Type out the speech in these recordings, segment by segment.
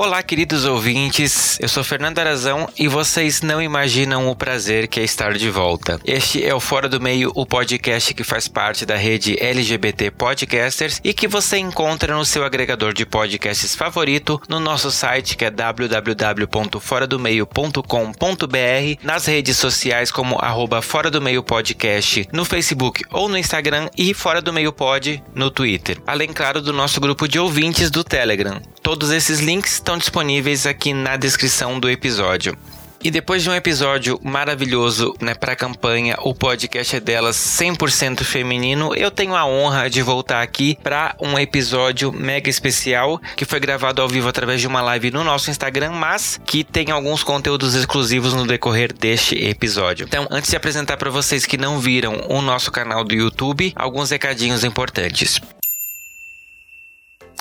Olá, queridos ouvintes. Eu sou Fernando Arazão e vocês não imaginam o prazer que é estar de volta. Este é o Fora do Meio, o podcast que faz parte da rede LGBT Podcasters e que você encontra no seu agregador de podcasts favorito, no nosso site que é www.foradomeio.com.br, nas redes sociais como arroba Fora do Meio Podcast, no Facebook ou no Instagram e Fora do Meio Pod no Twitter. Além, claro, do nosso grupo de ouvintes do Telegram. Todos esses links estão disponíveis aqui na descrição do episódio. E depois de um episódio maravilhoso, né, para a campanha O Podcast é Delas 100% feminino, eu tenho a honra de voltar aqui para um episódio mega especial que foi gravado ao vivo através de uma live no nosso Instagram, mas que tem alguns conteúdos exclusivos no decorrer deste episódio. Então, antes de apresentar para vocês que não viram o nosso canal do YouTube, alguns recadinhos importantes.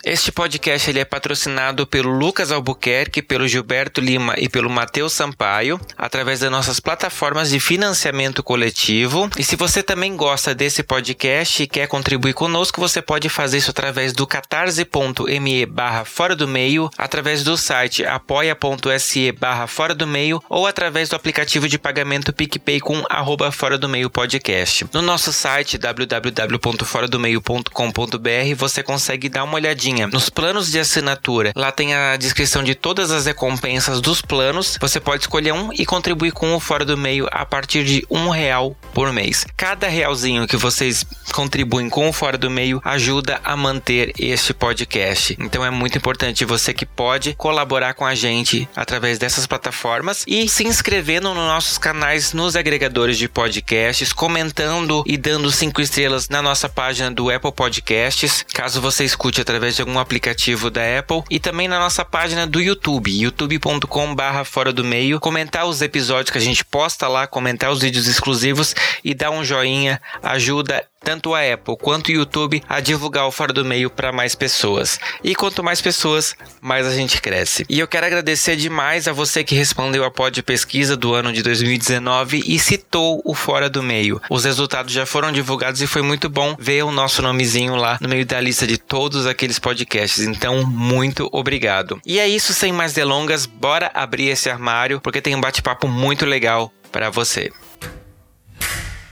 Este podcast ele é patrocinado pelo Lucas Albuquerque, pelo Gilberto Lima e pelo Matheus Sampaio, através das nossas plataformas de financiamento coletivo. E se você também gosta desse podcast e quer contribuir conosco, você pode fazer isso através do catarse.me barra fora do meio, através do site apoia.se barra fora do meio ou através do aplicativo de pagamento PicPay com arroba fora do meio podcast. No nosso site www.foradomeio.com.br você consegue dar uma olhadinha nos planos de assinatura. Lá tem a descrição de todas as recompensas dos planos. Você pode escolher um e contribuir com o Fora do Meio a partir de um real por mês. Cada realzinho que vocês contribuem com o Fora do Meio ajuda a manter este podcast. Então é muito importante você que pode colaborar com a gente através dessas plataformas e se inscrevendo nos nossos canais nos agregadores de podcasts, comentando e dando cinco estrelas na nossa página do Apple Podcasts, caso você escute através de algum aplicativo da Apple e também na nossa página do YouTube, youtube.com barra fora do meio, comentar os episódios que a gente posta lá, comentar os vídeos exclusivos e dar um joinha, ajuda tanto a Apple quanto o YouTube a divulgar o Fora do Meio para mais pessoas. E quanto mais pessoas, mais a gente cresce. E eu quero agradecer demais a você que respondeu a pod pesquisa do ano de 2019 e citou o Fora do Meio. Os resultados já foram divulgados e foi muito bom ver o nosso nomezinho lá no meio da lista de todos aqueles podcasts. Então, muito obrigado. E é isso, sem mais delongas, bora abrir esse armário porque tem um bate-papo muito legal para você.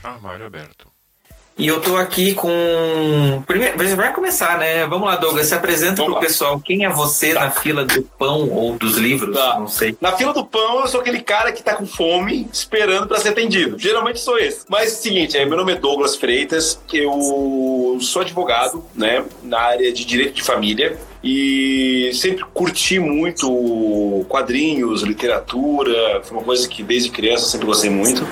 Armário aberto. E eu tô aqui com. Primeiro, você vai começar, né? Vamos lá, Douglas. Se apresenta Vamos pro lá. pessoal. Quem é você tá. na fila do pão ou dos livros? Tá. Não sei. Na fila do pão, eu sou aquele cara que tá com fome, esperando para ser atendido. Geralmente sou esse. Mas é o seguinte, meu nome é Douglas Freitas, eu sou advogado, né? Na área de direito de família e sempre curti muito quadrinhos, literatura, foi uma coisa que desde criança sempre gostei muito.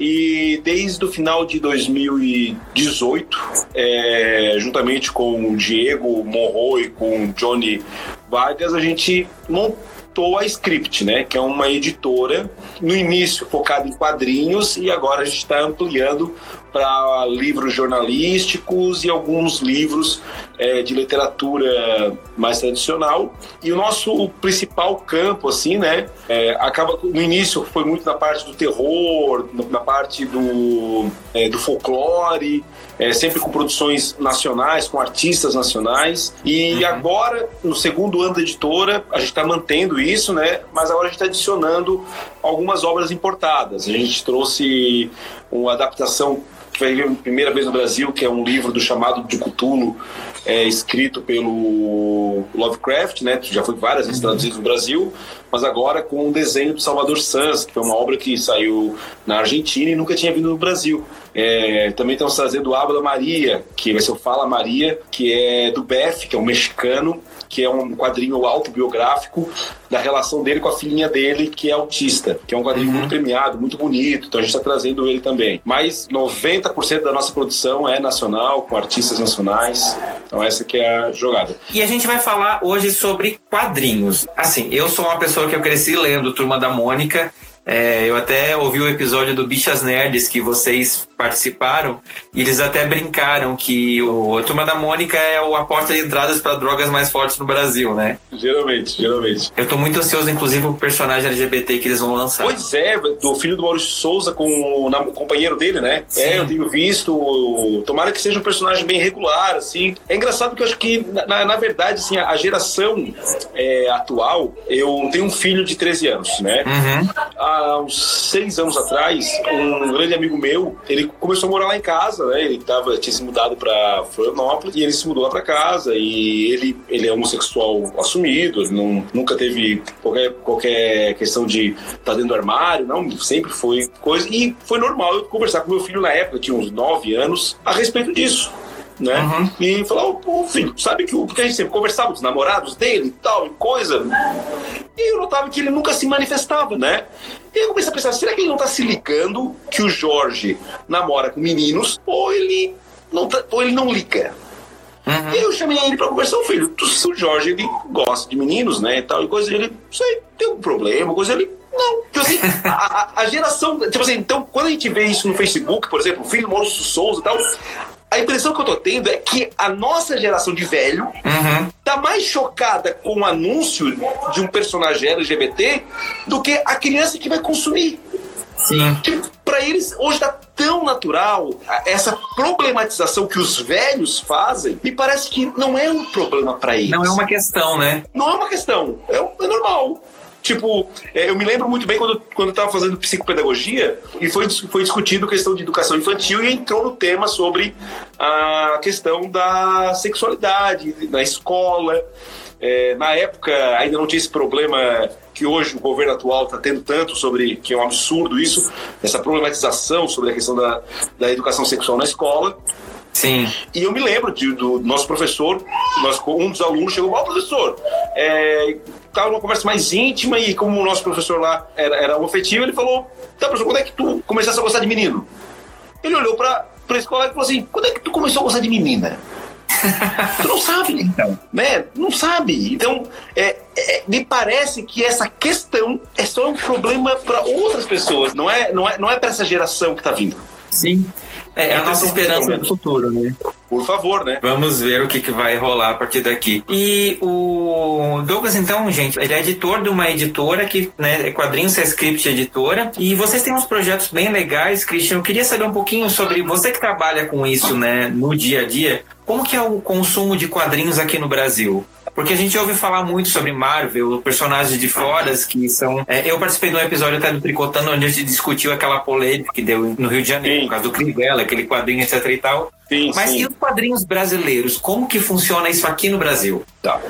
E desde o final de 2018, é, juntamente com o Diego Monroe e com o Johnny Vargas, a gente montou a Script, né? Que é uma editora, no início focada em quadrinhos e agora a gente está ampliando para livros jornalísticos e alguns livros é, de literatura mais tradicional. E o nosso principal campo, assim, né, é, acaba no início foi muito na parte do terror, na parte do, é, do folclore, é, sempre com produções nacionais, com artistas nacionais. E uhum. agora, no segundo ano da editora, a gente está mantendo isso, né? Mas agora a gente está adicionando algumas obras importadas. A gente trouxe uma adaptação foi a primeira vez no Brasil, que é um livro do chamado de Cthulhu, é, escrito pelo Lovecraft, né? Já foi várias vezes traduzido no Brasil, mas agora com um desenho do Salvador Sanz, que foi uma obra que saiu na Argentina e nunca tinha vindo no Brasil. É, também estamos trazendo o Abra Maria, que vai ser o Fala Maria, que é do Bef, que é um mexicano, que é um quadrinho autobiográfico da relação dele com a filhinha dele, que é autista, que é um quadrinho uhum. muito premiado, muito bonito, então a gente está trazendo ele também. Mas 90% da nossa produção é nacional, com artistas nacionais. Então essa que é a jogada. E a gente vai falar hoje sobre quadrinhos. Assim, eu sou uma pessoa que eu cresci lendo Turma da Mônica é, eu até ouvi o episódio do Bichas Nerds que vocês participaram e eles até brincaram que o, a Turma da Mônica é a porta de entradas para drogas mais fortes no Brasil, né? Geralmente, geralmente. Eu tô muito ansioso, inclusive, pro personagem LGBT que eles vão lançar. Pois é, do filho do Maurício Souza com o companheiro dele, né? Sim. É, eu tenho visto. Tomara que seja um personagem bem regular, assim. É engraçado que eu acho que, na, na verdade, assim, a geração é, atual, eu tenho um filho de 13 anos, né? Uhum. Há uns seis anos atrás, um grande amigo meu, ele começou a morar lá em casa, né? Ele tava, tinha se mudado para Florianópolis e ele se mudou lá para casa e ele, ele é homossexual assumido, não, nunca teve qualquer, qualquer questão de estar tá dentro do armário, não, sempre foi coisa. E foi normal eu conversar com meu filho na época, tinha uns nove anos, a respeito disso né? Uhum. E falar, pô, filho, sabe que o porque a gente sempre conversava com os namorados dele e tal, e coisa. E eu notava que ele nunca se manifestava, né? E eu comecei a pensar, será que ele não tá se ligando que o Jorge namora com meninos ou ele não, tá, ou ele não liga? Uhum. E eu chamei ele pra conversar, o filho, o Jorge, ele gosta de meninos, né, e tal, e coisa, ele, sei, tem um problema, coisa, ele, não, tipo assim, a, a, geração, tipo assim, então, quando a gente vê isso no Facebook, por exemplo, o filho do Maurício Souza e tal, a impressão que eu tô tendo é que a nossa geração de velho uhum. tá mais chocada com o anúncio de um personagem LGBT do que a criança que vai consumir. Sim. Tipo, pra eles, hoje tá tão natural essa problematização que os velhos fazem, me parece que não é um problema para eles. Não é uma questão, né? Não é uma questão. É, é normal. Tipo, é, eu me lembro muito bem quando, quando eu estava fazendo psicopedagogia e foi, foi discutido a questão de educação infantil e entrou no tema sobre a questão da sexualidade na escola. É, na época ainda não tinha esse problema que hoje o governo atual está tendo tanto sobre que é um absurdo isso, essa problematização sobre a questão da, da educação sexual na escola. Sim. E eu me lembro de, do nosso professor, um dos alunos chegou, ó, oh, professor, é, estava numa conversa mais íntima e como o nosso professor lá era, era afetivo, ele falou: Tá, professor, quando é que tu começaste a gostar de menino? Ele olhou para a escola e falou assim: Quando é que tu começou a gostar de menina? tu não sabe, então, né? Não sabe. Então, é, é, me parece que essa questão é só um problema para outras pessoas, não é, não é, não é para essa geração que está vindo. Sim. É, é a nossa esperança do futuro, né? Por favor, né? Vamos ver o que, que vai rolar a partir daqui. E o Douglas, então, gente, ele é editor de uma editora que, né, é Quadrinhos Script Editora. E vocês têm uns projetos bem legais, Christian. Eu queria saber um pouquinho sobre você que trabalha com isso, né, no dia a dia. Como que é o consumo de quadrinhos aqui no Brasil? Porque a gente ouve falar muito sobre Marvel, personagens de fora que são. É, eu participei de um episódio até do Tricotando, onde a gente discutiu aquela polêmica que deu no Rio de Janeiro, Sim. por causa do Crivella, aquele quadrinho, etc e tal. Sim, Mas sim. e os quadrinhos brasileiros? Como que funciona isso aqui no Brasil? Tá.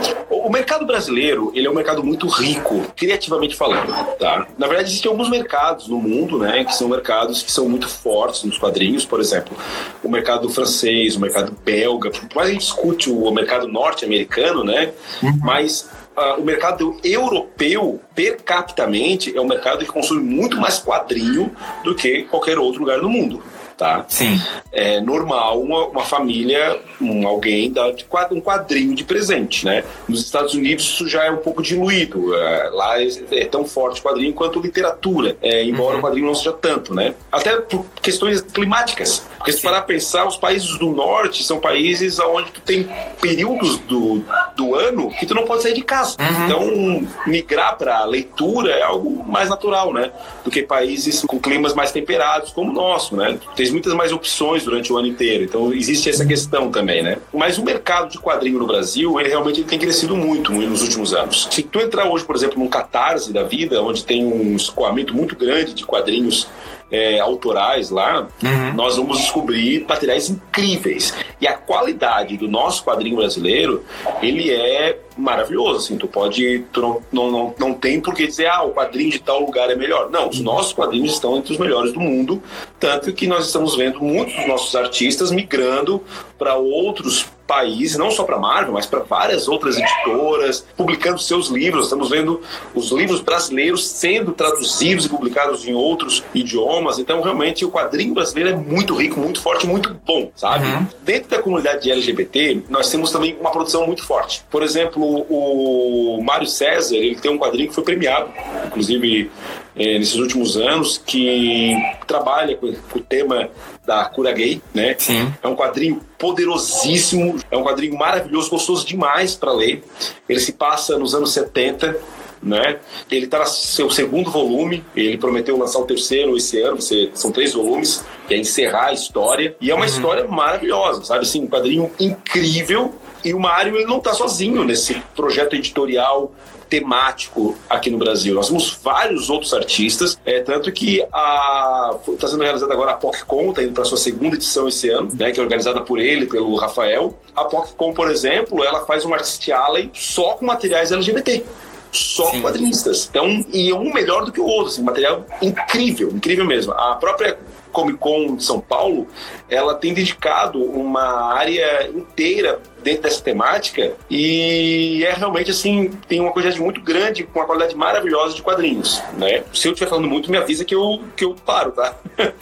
O mercado brasileiro, ele é um mercado muito rico, criativamente falando, tá? Na verdade, existem alguns mercados no mundo, né, que são mercados que são muito fortes nos quadrinhos, por exemplo, o mercado francês, o mercado belga, por mais a gente discute o mercado norte-americano, né, uhum. mas Uh, o mercado europeu, per capitamente, é um mercado que consome muito mais quadrinho do que qualquer outro lugar no mundo tá? Sim. É normal uma, uma família, um, alguém dar um quadrinho de presente, né? Nos Estados Unidos isso já é um pouco diluído. É, lá é, é, tão forte o quadrinho quanto literatura, é, embora uhum. o quadrinho não seja tanto, né? Até por questões climáticas. Porque se parar pensar, os países do norte são países onde tu tem períodos do, do ano que tu não pode sair de casa. Uhum. Então, migrar para leitura é algo mais natural, né? Do que países com climas mais temperados como o nosso, né? Tem muitas mais opções durante o ano inteiro. Então existe essa questão também, né? Mas o mercado de quadrinho no Brasil, ele realmente ele tem crescido muito nos últimos anos. Se tu entrar hoje, por exemplo, num catarse da vida, onde tem um escoamento muito grande de quadrinhos é, autorais lá, uhum. nós vamos descobrir materiais incríveis. E a qualidade do nosso quadrinho brasileiro, ele é maravilhoso, assim, tu pode, tu não, não, não, não tem por que dizer, ah, o quadrinho de tal lugar é melhor. Não, os uhum. nossos quadrinhos estão entre os melhores do mundo, tanto que nós estamos vendo muitos dos nossos artistas migrando para outros país, não só para Marvel, mas para várias outras editoras, publicando seus livros. Estamos vendo os livros brasileiros sendo traduzidos e publicados em outros idiomas. Então, realmente, o quadrinho brasileiro é muito rico, muito forte, muito bom, sabe? Uhum. Dentro da comunidade LGBT, nós temos também uma produção muito forte. Por exemplo, o Mário César, ele tem um quadrinho que foi premiado, inclusive é, nesses últimos anos, que trabalha com, com, o tema da cura gay, né? Sim. É um quadrinho poderosíssimo, é um quadrinho maravilhoso, gostoso demais para ler. Ele se passa nos anos 70, né? Ele está no seu segundo volume, ele prometeu lançar o terceiro esse ano, são três volumes, que é encerrar a história, e é uma uhum. história maravilhosa, sabe? Assim, um quadrinho incrível, e o Mário ele não está sozinho nesse projeto editorial temático aqui no Brasil. Nós temos vários outros artistas, é, tanto que está sendo realizada agora a PocCon, está indo para sua segunda edição esse ano, né, que é organizada por ele, pelo Rafael. A PocCon, por exemplo, ela faz um Artist Alley só com materiais LGBT só Sim. quadrinistas. Então, e um melhor do que o outro, assim, material incrível, incrível mesmo. A própria Comic Con de São Paulo, ela tem dedicado uma área inteira dentro dessa temática e é realmente assim, tem uma quantidade muito grande, com uma qualidade maravilhosa de quadrinhos, né? Se eu estiver falando muito, me avisa que eu, que eu paro, tá?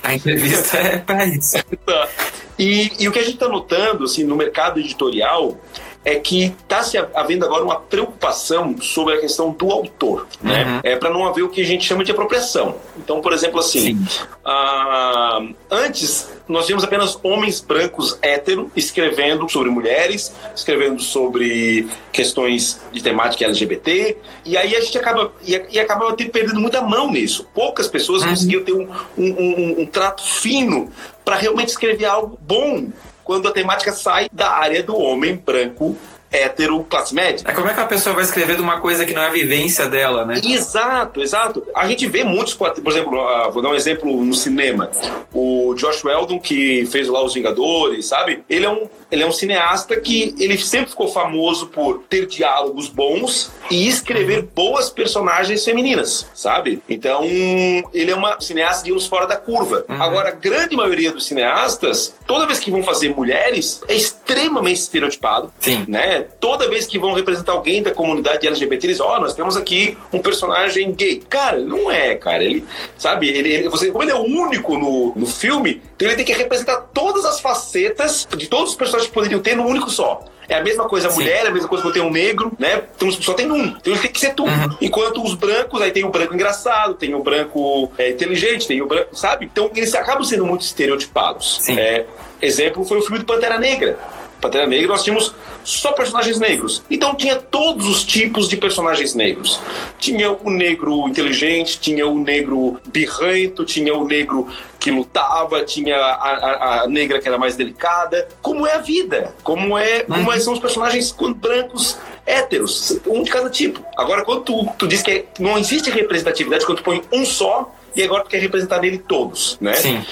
A entrevista é para isso. tá. E, e o que a gente está notando, assim, no mercado editorial é que está se havendo agora uma preocupação sobre a questão do autor, né? Uhum. É para não haver o que a gente chama de apropriação. Então, por exemplo, assim, uh, antes nós tínhamos apenas homens brancos hétero escrevendo sobre mulheres, escrevendo sobre questões de temática LGBT, e aí a gente acaba e, e acaba perdendo muita mão nisso. Poucas pessoas uhum. conseguiam ter um, um, um, um trato fino para realmente escrever algo bom quando a temática sai da área do homem branco hétero classe média. É como é que a pessoa vai escrever de uma coisa que não é a vivência dela, né? Exato, exato. A gente vê muitos, por exemplo, uh, vou dar um exemplo no cinema. O Josh Weldon, que fez lá Os Vingadores, sabe? Ele é um, ele é um cineasta que ele sempre ficou famoso por ter diálogos bons e escrever boas personagens femininas, sabe? Então, ele é uma cineasta de uns fora da curva. Uhum. Agora, a grande maioria dos cineastas, toda vez que vão fazer mulheres, é extremamente estereotipado, Sim. né? Toda vez que vão representar alguém da comunidade LGBT, eles, ó, oh, nós temos aqui um personagem gay. Cara, não é, cara. Ele, sabe, ele, ele, você, como ele é o único no, no filme, então ele tem que representar todas as facetas de todos os personagens que poderiam ter no único só. É a mesma coisa a mulher, é a mesma coisa quando tem um negro, né? Então só tem um. Então ele tem que ser tudo. Uhum. Enquanto os brancos, aí tem o branco engraçado, tem o branco é, inteligente, tem o branco, sabe? Então eles acabam sendo muito estereotipados. É, exemplo foi o filme do Pantera Negra. Pantera Negra, nós tínhamos só personagens negros. Então tinha todos os tipos de personagens negros. Tinha o negro inteligente, tinha o negro birrento, tinha o negro que lutava, tinha a, a, a, negra que era mais delicada. Como é a vida? Como é, como é, são os personagens brancos héteros, um de cada tipo. Agora, quando tu, tu diz que não existe representatividade, quando tu põe um só, e agora tu quer representar nele todos, né? Sim.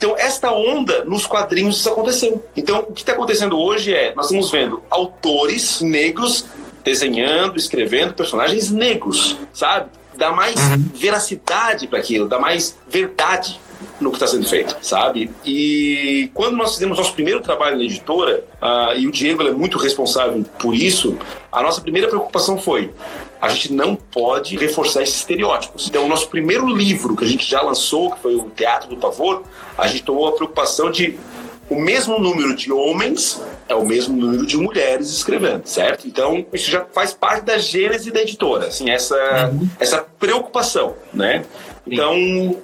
Então, esta onda nos quadrinhos aconteceu. Então, o que está acontecendo hoje é, nós estamos vendo autores negros desenhando, escrevendo personagens negros, sabe? Dá mais uhum. veracidade para aquilo, dá mais verdade no que está sendo feito, sabe? E quando nós fizemos nosso primeiro trabalho na editora, uh, e o Diego é muito responsável por isso, a nossa primeira preocupação foi a gente não pode reforçar esses estereótipos. Então, o nosso primeiro livro que a gente já lançou, que foi o Teatro do Pavor, a gente tomou a preocupação de o mesmo número de homens é o mesmo número de mulheres escrevendo, certo? Então, isso já faz parte da gênese da editora, assim, essa, uhum. essa preocupação, né? Então,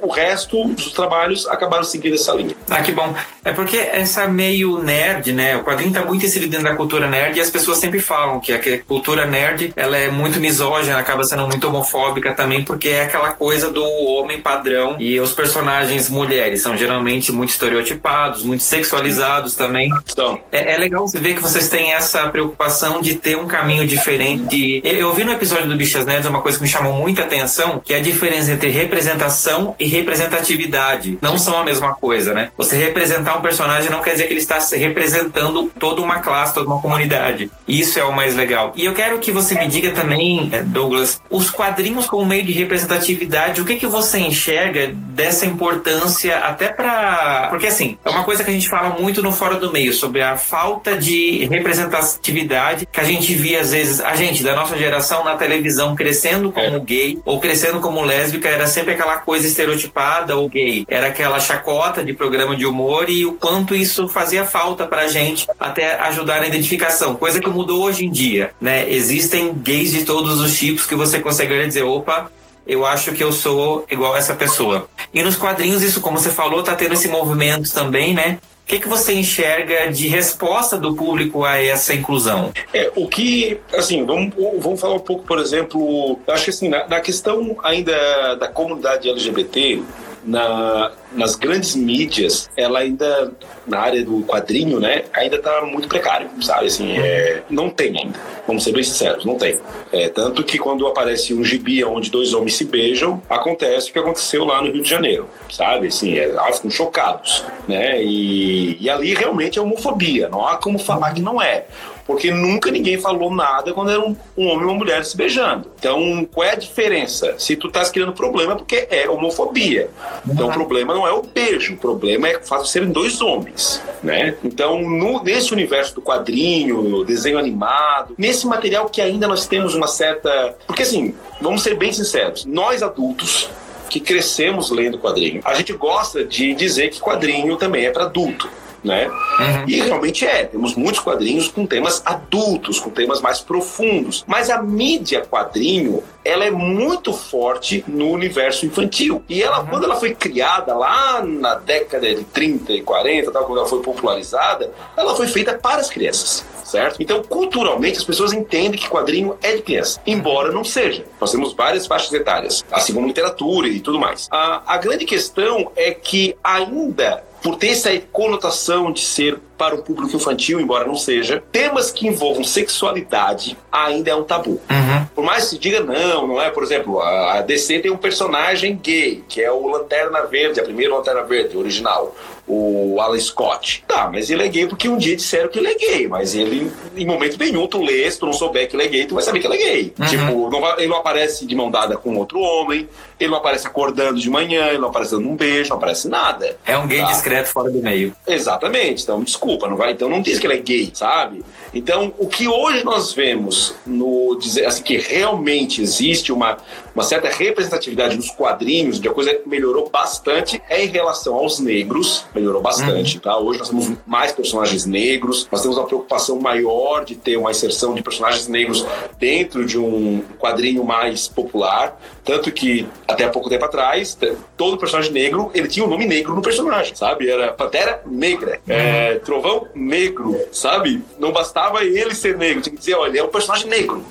o resto dos trabalhos acabaram seguindo essa linha. Ah, que bom. É porque essa meio nerd, né? O quadrinho tá muito inserido dentro da cultura nerd e as pessoas sempre falam que a cultura nerd, ela é muito misógina, acaba sendo muito homofóbica também, porque é aquela coisa do homem padrão e os personagens mulheres são geralmente muito estereotipados, muito sexualizados também. Então. É, é legal você ver que vocês têm essa preocupação de ter um caminho diferente. De... Eu vi no episódio do Bichas Nerds uma coisa que me chamou muita atenção, que é a diferença entre representação representação e representatividade não são a mesma coisa, né? Você representar um personagem não quer dizer que ele está representando toda uma classe, toda uma comunidade. Isso é o mais legal. E eu quero que você me diga também, eh, Douglas, os quadrinhos como meio de representatividade, o que que você enxerga dessa importância até para, porque assim, é uma coisa que a gente fala muito no fora do meio sobre a falta de representatividade que a gente via às vezes, a gente da nossa geração na televisão crescendo como é. gay ou crescendo como lésbica era sempre aquela coisa estereotipada ou gay, era aquela chacota de programa de humor e o quanto isso fazia falta pra gente até ajudar na identificação, coisa que mudou hoje em dia, né? Existem gays de todos os tipos que você consegue dizer, opa, eu acho que eu sou igual essa pessoa. E nos quadrinhos, isso, como você falou, tá tendo esse movimento também, né? O que, que você enxerga de resposta do público a essa inclusão? É, o que, assim, vamos, vamos falar um pouco, por exemplo, acho que assim, na, na questão ainda da comunidade LGBT, na, nas grandes mídias, ela ainda, na área do quadrinho, né, ainda está muito precário, sabe? Assim, é, não tem ainda, vamos ser bem sinceros, não tem. É, tanto que quando aparece um gibi onde dois homens se beijam, acontece o que aconteceu lá no Rio de Janeiro, sabe? Assim, é, ah, ficam chocados, né? E, e ali realmente é homofobia, não há como falar que não é porque nunca ninguém falou nada quando era um, um, homem e uma mulher se beijando. Então, qual é a diferença? Se tu estás criando problema, é porque é homofobia. Então, o problema não é o beijo, o problema é o fato de serem dois homens, né? Então, no, nesse universo do quadrinho, desenho animado, nesse material que ainda nós temos uma certa... Porque, assim, vamos ser bem sinceros, nós adultos que crescemos lendo quadrinho, a gente gosta de dizer que quadrinho também é para adulto né? Uhum. E realmente é, temos muitos quadrinhos com temas adultos, com temas mais profundos. Mas a mídia quadrinho, ela é muito forte no universo infantil. E ela, uhum. quando ela foi criada lá na década de 30 e 40, tal, quando ela foi popularizada, ela foi feita para as crianças certo? Então, culturalmente, as pessoas entendem que quadrinho é de criança, embora não seja. Nós temos várias faixas etárias, assim como literatura e tudo mais. A, a grande questão é que ainda por ter essa conotação de ser para o público infantil, embora não seja, temas que envolvam sexualidade ainda é um tabu. Uhum. Por mais que se diga não, não é? Por exemplo, a DC tem um personagem gay, que é o Lanterna Verde, a primeira Lanterna Verde original o Alan Scott. Tá, mas ele é gay porque um dia disseram que ele é gay, mas ele, em momento nenhum, tu lê, se tu não souber que ele é gay, tu vai saber que ele é gay. Uhum. Tipo, não vai, ele não aparece de mão dada com outro homem, ele não aparece acordando de manhã, ele não aparece dando um beijo, não aparece nada. É um gay tá? discreto fora do meio. Exatamente, então desculpa, não vai, então não diz que ele é gay, sabe? Então, o que hoje nós vemos no dizer assim que realmente existe uma, uma certa representatividade nos quadrinhos, de a coisa que melhorou bastante é em relação aos negros, melhorou bastante, uhum. tá? Hoje nós temos mais personagens negros, nós temos uma preocupação maior de ter uma inserção de personagens negros dentro de um quadrinho mais popular, tanto que até pouco tempo atrás, todo personagem negro, ele tinha o um nome negro no personagem, sabe? Era Pantera Negra, é, Trovão Negro, sabe? Não bastava ele ser negro, tinha que dizer, olha, ele é um personagem negro.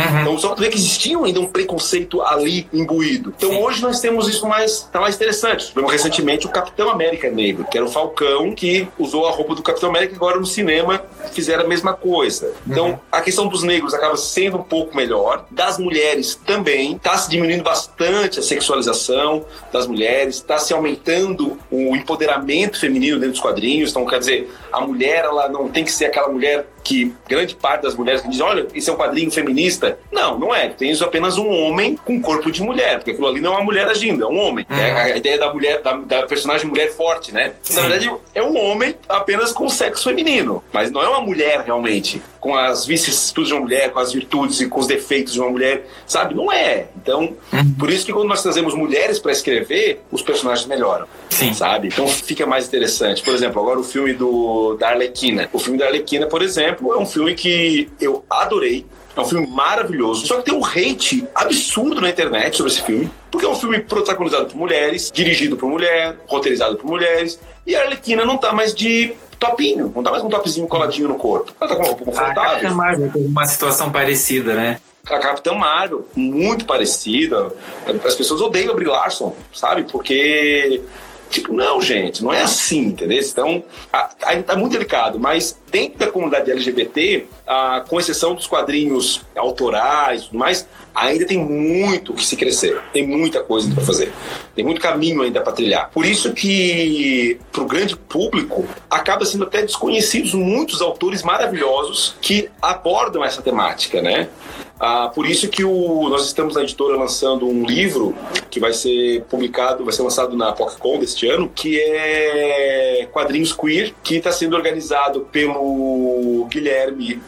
Uhum. Então, só ver que existia ainda um preconceito ali imbuído. Então, Sim. hoje nós temos isso mais, tá mais interessante. Tivemos recentemente o Capitão América Negro, que era o Falcão que usou a roupa do Capitão América e agora no cinema fizeram a mesma coisa. Então, uhum. a questão dos negros acaba sendo um pouco melhor, das mulheres também, está se diminuindo bastante a sexualização das mulheres, está se aumentando o empoderamento feminino dentro dos quadrinhos. Então, quer dizer, a mulher ela não tem que ser aquela mulher que grande parte das mulheres que dizem, olha, isso é um quadrinho feminista. Não, não é. Tem isso apenas um homem com corpo de mulher, porque aquilo ali não é uma mulher agindo, é um homem. Uhum. É a ideia da mulher, da, da, personagem mulher forte, né? Sim. Na verdade, é um homem apenas com sexo feminino, mas não é uma mulher realmente, com as vicissitudes de uma mulher, com as virtudes e com os defeitos de uma mulher, sabe? Não é. Então, uhum. por isso que quando nós trazemos mulheres para escrever, os personagens melhoram. Sim. Sabe? Então fica mais interessante. Por exemplo, agora o filme do, da Arlequina. O filme da Arlequina, por exemplo, é um filme que eu adorei. É um filme maravilhoso. Só que tem um hate absurdo na internet sobre esse filme. Porque é um filme protagonizado por mulheres, dirigido por mulher, roteirizado por mulheres. E a Arlequina não tá mais de topinho, não tá mais com um topzinho coladinho no corpo. Ela tá com uma confortável. Ah, uma situação parecida, né? a Capitã Marvel, muito parecida. As pessoas odeiam a Brie Larson, sabe? Porque Tipo, não, gente, não é assim, entendeu? Então, ainda tá muito delicado, mas dentro da comunidade LGBT, ah, com exceção dos quadrinhos autorais e tudo mais, ainda tem muito que se crescer, tem muita coisa para fazer, tem muito caminho ainda para trilhar. Por isso que, para o grande público, acaba sendo até desconhecidos muitos autores maravilhosos que abordam essa temática, né? Ah, por isso que o, nós estamos na editora lançando um livro que vai ser publicado, vai ser lançado na PocCon deste ano, que é quadrinhos queer, que está sendo organizado pelo Guilherme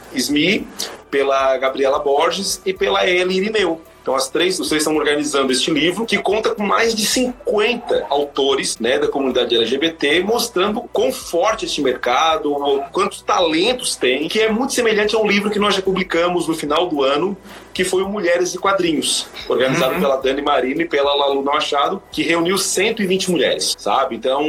Pela Gabriela Borges e pela Eli Irineu. Então, as três, vocês estão organizando este livro, que conta com mais de 50 autores né, da comunidade LGBT, mostrando quão forte este mercado, quantos talentos tem, que é muito semelhante a um livro que nós já publicamos no final do ano, que foi o Mulheres e Quadrinhos, organizado uhum. pela Dani Marino e pela Lalu Machado, que reuniu 120 mulheres, sabe? Então,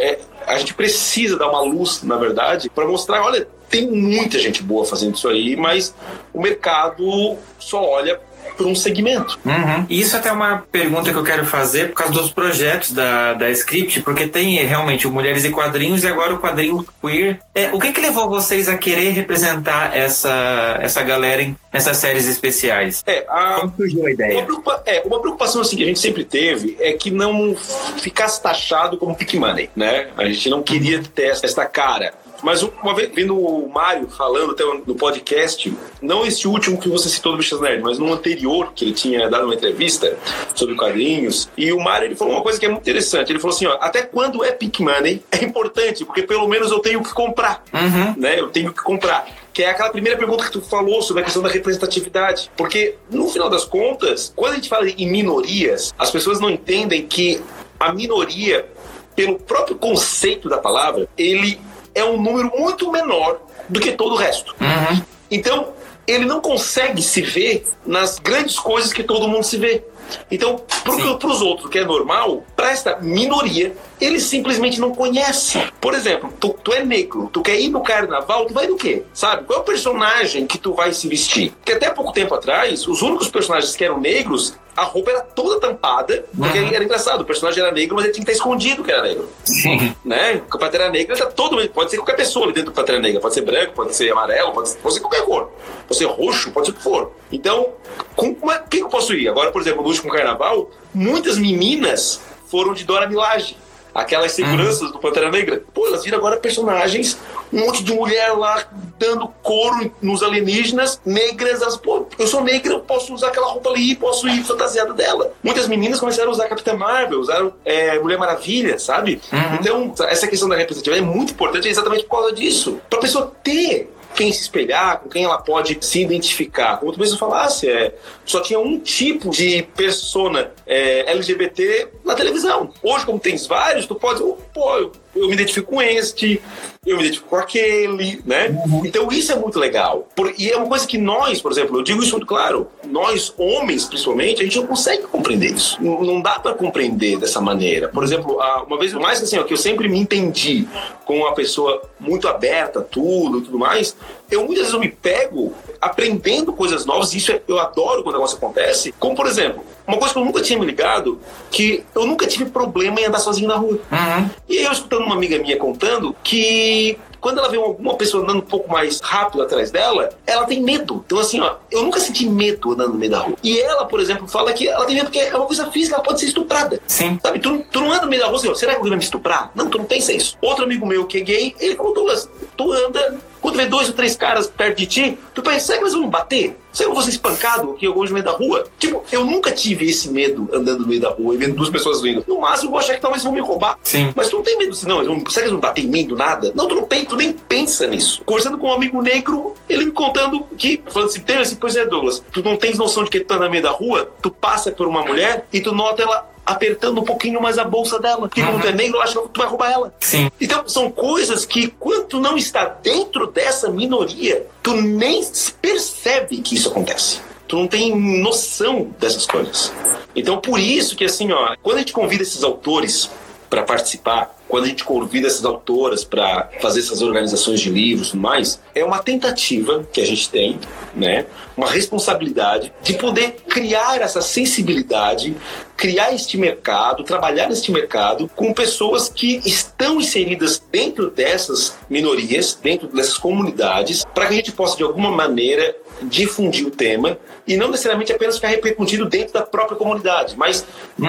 é, a gente precisa dar uma luz, na verdade, para mostrar, olha, tem muita gente boa fazendo isso aí, mas o mercado só olha por um segmento. Uhum. Isso até é uma pergunta que eu quero fazer por causa dos projetos da, da Script, porque tem realmente o Mulheres e Quadrinhos e agora o quadrinho queer. É, o que que levou vocês a querer representar essa, essa galera em, nessas séries especiais? É, a, Como surgiu a ideia? Uma, preocupa, é, uma preocupação assim, que a gente sempre teve é que não ficasse taxado como pick money, né? A gente não queria ter essa cara mas uma vez, vendo o Mário falando até no podcast, não este último que você citou do Bichas Nerd, mas no anterior, que ele tinha dado uma entrevista sobre quadrinhos, e o Mário ele falou uma coisa que é muito interessante. Ele falou assim: ó, até quando é pick money é importante, porque pelo menos eu tenho que comprar. Uhum. Né? Eu tenho que comprar que é aquela primeira pergunta que tu falou sobre a questão da representatividade. Porque, no final das contas, quando a gente fala em minorias, as pessoas não entendem que a minoria, pelo próprio conceito da palavra, ele é um número muito menor do que todo o resto. Uhum. Então, ele não consegue se ver nas grandes coisas que todo mundo se vê. Então, para os outros, que é normal, para esta minoria, ele simplesmente não conhece. Por exemplo, tu, tu, é negro, tu quer ir no carnaval, tu vai do quê? Sabe? Qual é o personagem que tu vai se vestir? Porque até pouco tempo atrás, os únicos personagens que eram negros a roupa era toda tampada, porque uhum. era engraçado, o personagem era negro, mas ele tinha que estar escondido que era negro. Sim. Né? O Pantera Negra tá todo pode ser qualquer pessoa ali dentro do Pantera Negra, pode ser branco, pode ser amarelo, pode ser, pode ser qualquer cor, pode ser roxo, pode ser o que for. Então, com uma, quem eu posso ir? Agora, por exemplo, no último carnaval, muitas meninas foram de Dora Milaje aquelas seguranças uhum. do Pantera Negra. Pô, elas viram agora personagens, um monte de mulher lá dando couro nos alienígenas, negras. Elas, pô, eu sou negra, eu posso usar aquela roupa ali, posso ir fantasiada dela. Muitas meninas começaram a usar Capitã Marvel, usaram é, Mulher Maravilha, sabe? Uhum. Então, essa questão da representatividade é muito importante exatamente por causa disso. Pra pessoa ter quem se espelhar, com quem ela pode se identificar. Como tu mesmo falasse, é, só tinha um tipo de persona é, LGBT na televisão. Hoje, como tens vários, tu pode, pô, eu, eu me identifico com este, eu me identifico com aquele, né? Uhum. Então isso é muito legal. Por, e é uma coisa que nós, por exemplo, eu digo isso muito claro, nós, homens principalmente, a gente não consegue compreender isso. Não, não dá para compreender dessa maneira. Por exemplo, uma vez mais assim, ó, que eu sempre me entendi com uma pessoa muito aberta, tudo, tudo mais, eu muitas vezes eu me pego aprendendo coisas novas, e isso é, eu adoro quando o negócio acontece. Como, por exemplo, uma coisa que eu nunca tinha me ligado, que eu nunca tive problema em andar sozinho na rua. Uhum. E aí eu escutando uma amiga minha contando que quando ela vê alguma pessoa andando um pouco mais rápido atrás dela, ela tem medo. Então, assim, ó, eu nunca senti medo andando no meio da rua. E ela, por exemplo, fala que ela tem medo porque é uma coisa física, ela pode ser estuprada. Sim. Sabe? Tu, tu não anda no meio da rua assim, será que alguém vai me estuprar? Não, tu não pensa isso. Outro amigo meu que é gay, ele falou, Douglas, tu anda quando vê dois ou três caras perto de ti, tu pensa, será que eles vão bater? Será que eu vou ser espancado aqui alguns no meio da rua? Tipo, eu nunca tive esse medo andando no meio da rua e vendo duas pessoas vindo. No máximo, eu vou achar que talvez vão me roubar. Sim. Mas tu não tem medo assim, não. Eles vão, será que eles vão bater em mim do nada? Não, tu não tem, tu nem pensa nisso. Conversando com um amigo negro, ele me contando que, falando assim, tem assim, pois é, Douglas, tu não tens noção de que tu tá no meio da rua, tu passa por uma mulher e tu nota ela apertando um pouquinho mais a bolsa dela. Porque uhum. como tu é negro, acha que tu vai roubar ela. Sim. Então, são coisas que, quando tu não está dentro dessa minoria, tu nem percebe que isso acontece. Tu não tem noção dessas coisas. Então, por isso que, assim, ó, quando a gente convida esses autores para participar, quando a gente convida essas autoras para fazer essas organizações de livros e mais, é uma tentativa que a gente tem, né? Uma responsabilidade de poder criar essa sensibilidade, criar este mercado, trabalhar neste mercado com pessoas que estão inseridas dentro dessas minorias, dentro dessas comunidades, para que a gente possa de alguma maneira difundir o tema e não necessariamente apenas ficar repercutido dentro da própria comunidade, mas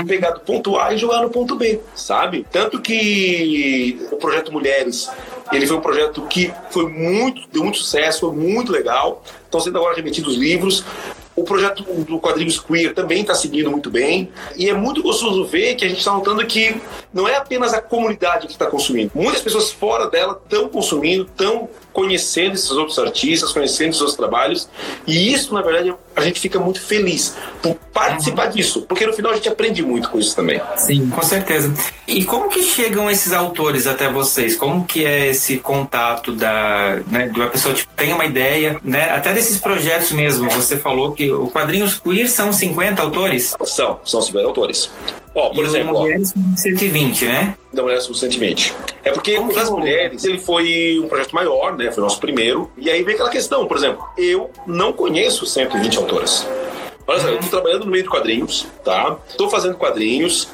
pegar do ponto A e jogar no ponto B, sabe? Tanto que o projeto Mulheres, ele foi um projeto que foi muito, deu muito sucesso, foi muito legal. Estão sendo agora remetidos livros. O projeto do Quadrinhos Queer também está seguindo muito bem. E é muito gostoso ver que a gente está notando que não é apenas a comunidade que está consumindo. Muitas pessoas fora dela estão consumindo, estão conhecendo esses outros artistas, conhecendo os seus trabalhos. E isso, na verdade, a gente fica muito feliz por participar uhum. disso, porque no final a gente aprende muito com isso também. Sim, com certeza. E como que chegam esses autores até vocês? Como que é esse contato da, né, de uma pessoa que tipo, tem uma ideia, né? Até desses projetos mesmo, você falou que o Quadrinhos Queer são 50 autores? São, são 50 autores. Ó, por e exemplo. Mulheres ó, 120, né? Da Mulheres 120. É porque o das Mulheres, ele foi um projeto maior, né? Foi o nosso primeiro. E aí vem aquela questão, por exemplo, eu não conheço 120 autoras. Olha só, eu tô trabalhando no meio de quadrinhos, tá? Tô fazendo quadrinhos.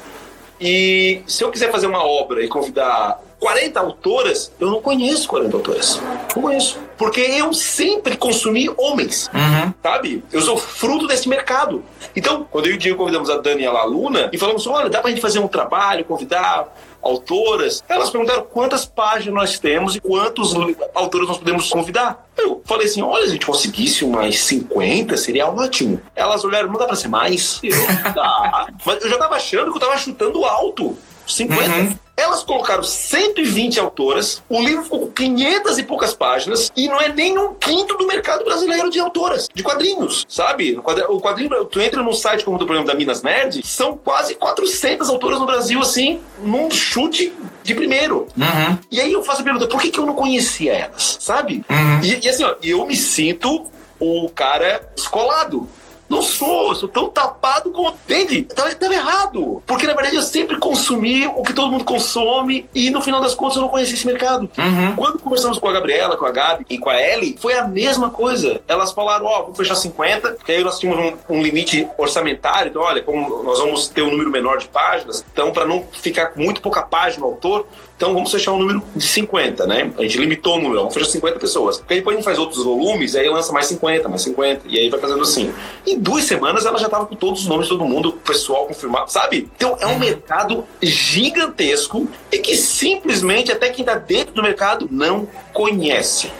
E se eu quiser fazer uma obra e convidar 40 autoras, eu não conheço 40 autoras. Não conheço. Porque eu sempre consumi homens, uhum. sabe? Eu sou fruto desse mercado. Então, quando eu e o Diego convidamos a Dani e a Luna e falamos, olha, dá pra gente fazer um trabalho, convidar autoras, elas perguntaram quantas páginas nós temos e quantos autores nós podemos convidar. Eu falei assim: olha, a gente conseguisse umas 50, seria ótimo. Elas olharam, não dá pra ser mais? Eu, dá. Mas eu já tava achando que eu tava chutando alto. 50. Uhum. Elas colocaram 120 autoras, o livro ficou com 500 e poucas páginas, e não é nem um quinto do mercado brasileiro de autoras, de quadrinhos, sabe? O quadrinho, tu entra no site como do programa da Minas Nerd, são quase 400 autoras no Brasil, assim, num chute de primeiro. Uhum. E aí eu faço a pergunta, por que, que eu não conhecia elas, sabe? Uhum. E, e assim, ó, eu me sinto o cara escolado. Não sou, sou tão tapado como. Entende? Tava, tava errado. Porque na verdade eu sempre consumi o que todo mundo consome e no final das contas eu não conhecia esse mercado. Uhum. Quando conversamos com a Gabriela, com a Gabi e com a Ellie, foi a mesma coisa. Elas falaram: Ó, oh, vamos fechar 50, porque aí nós tínhamos um, um, limite orçamentário. Então, olha, como nós vamos ter um número menor de páginas, então para não ficar com muito pouca página no autor, então vamos fechar um número de 50, né? A gente limitou o número, vamos fechar 50 pessoas. Porque aí depois a gente faz outros volumes, aí lança mais 50, mais 50, e aí vai fazendo assim. Em duas semanas ela já tava com todos os nomes de todo mundo, o pessoal confirmado, sabe? Então é um mercado gigantesco e que simplesmente até quem tá dentro do mercado não conhece.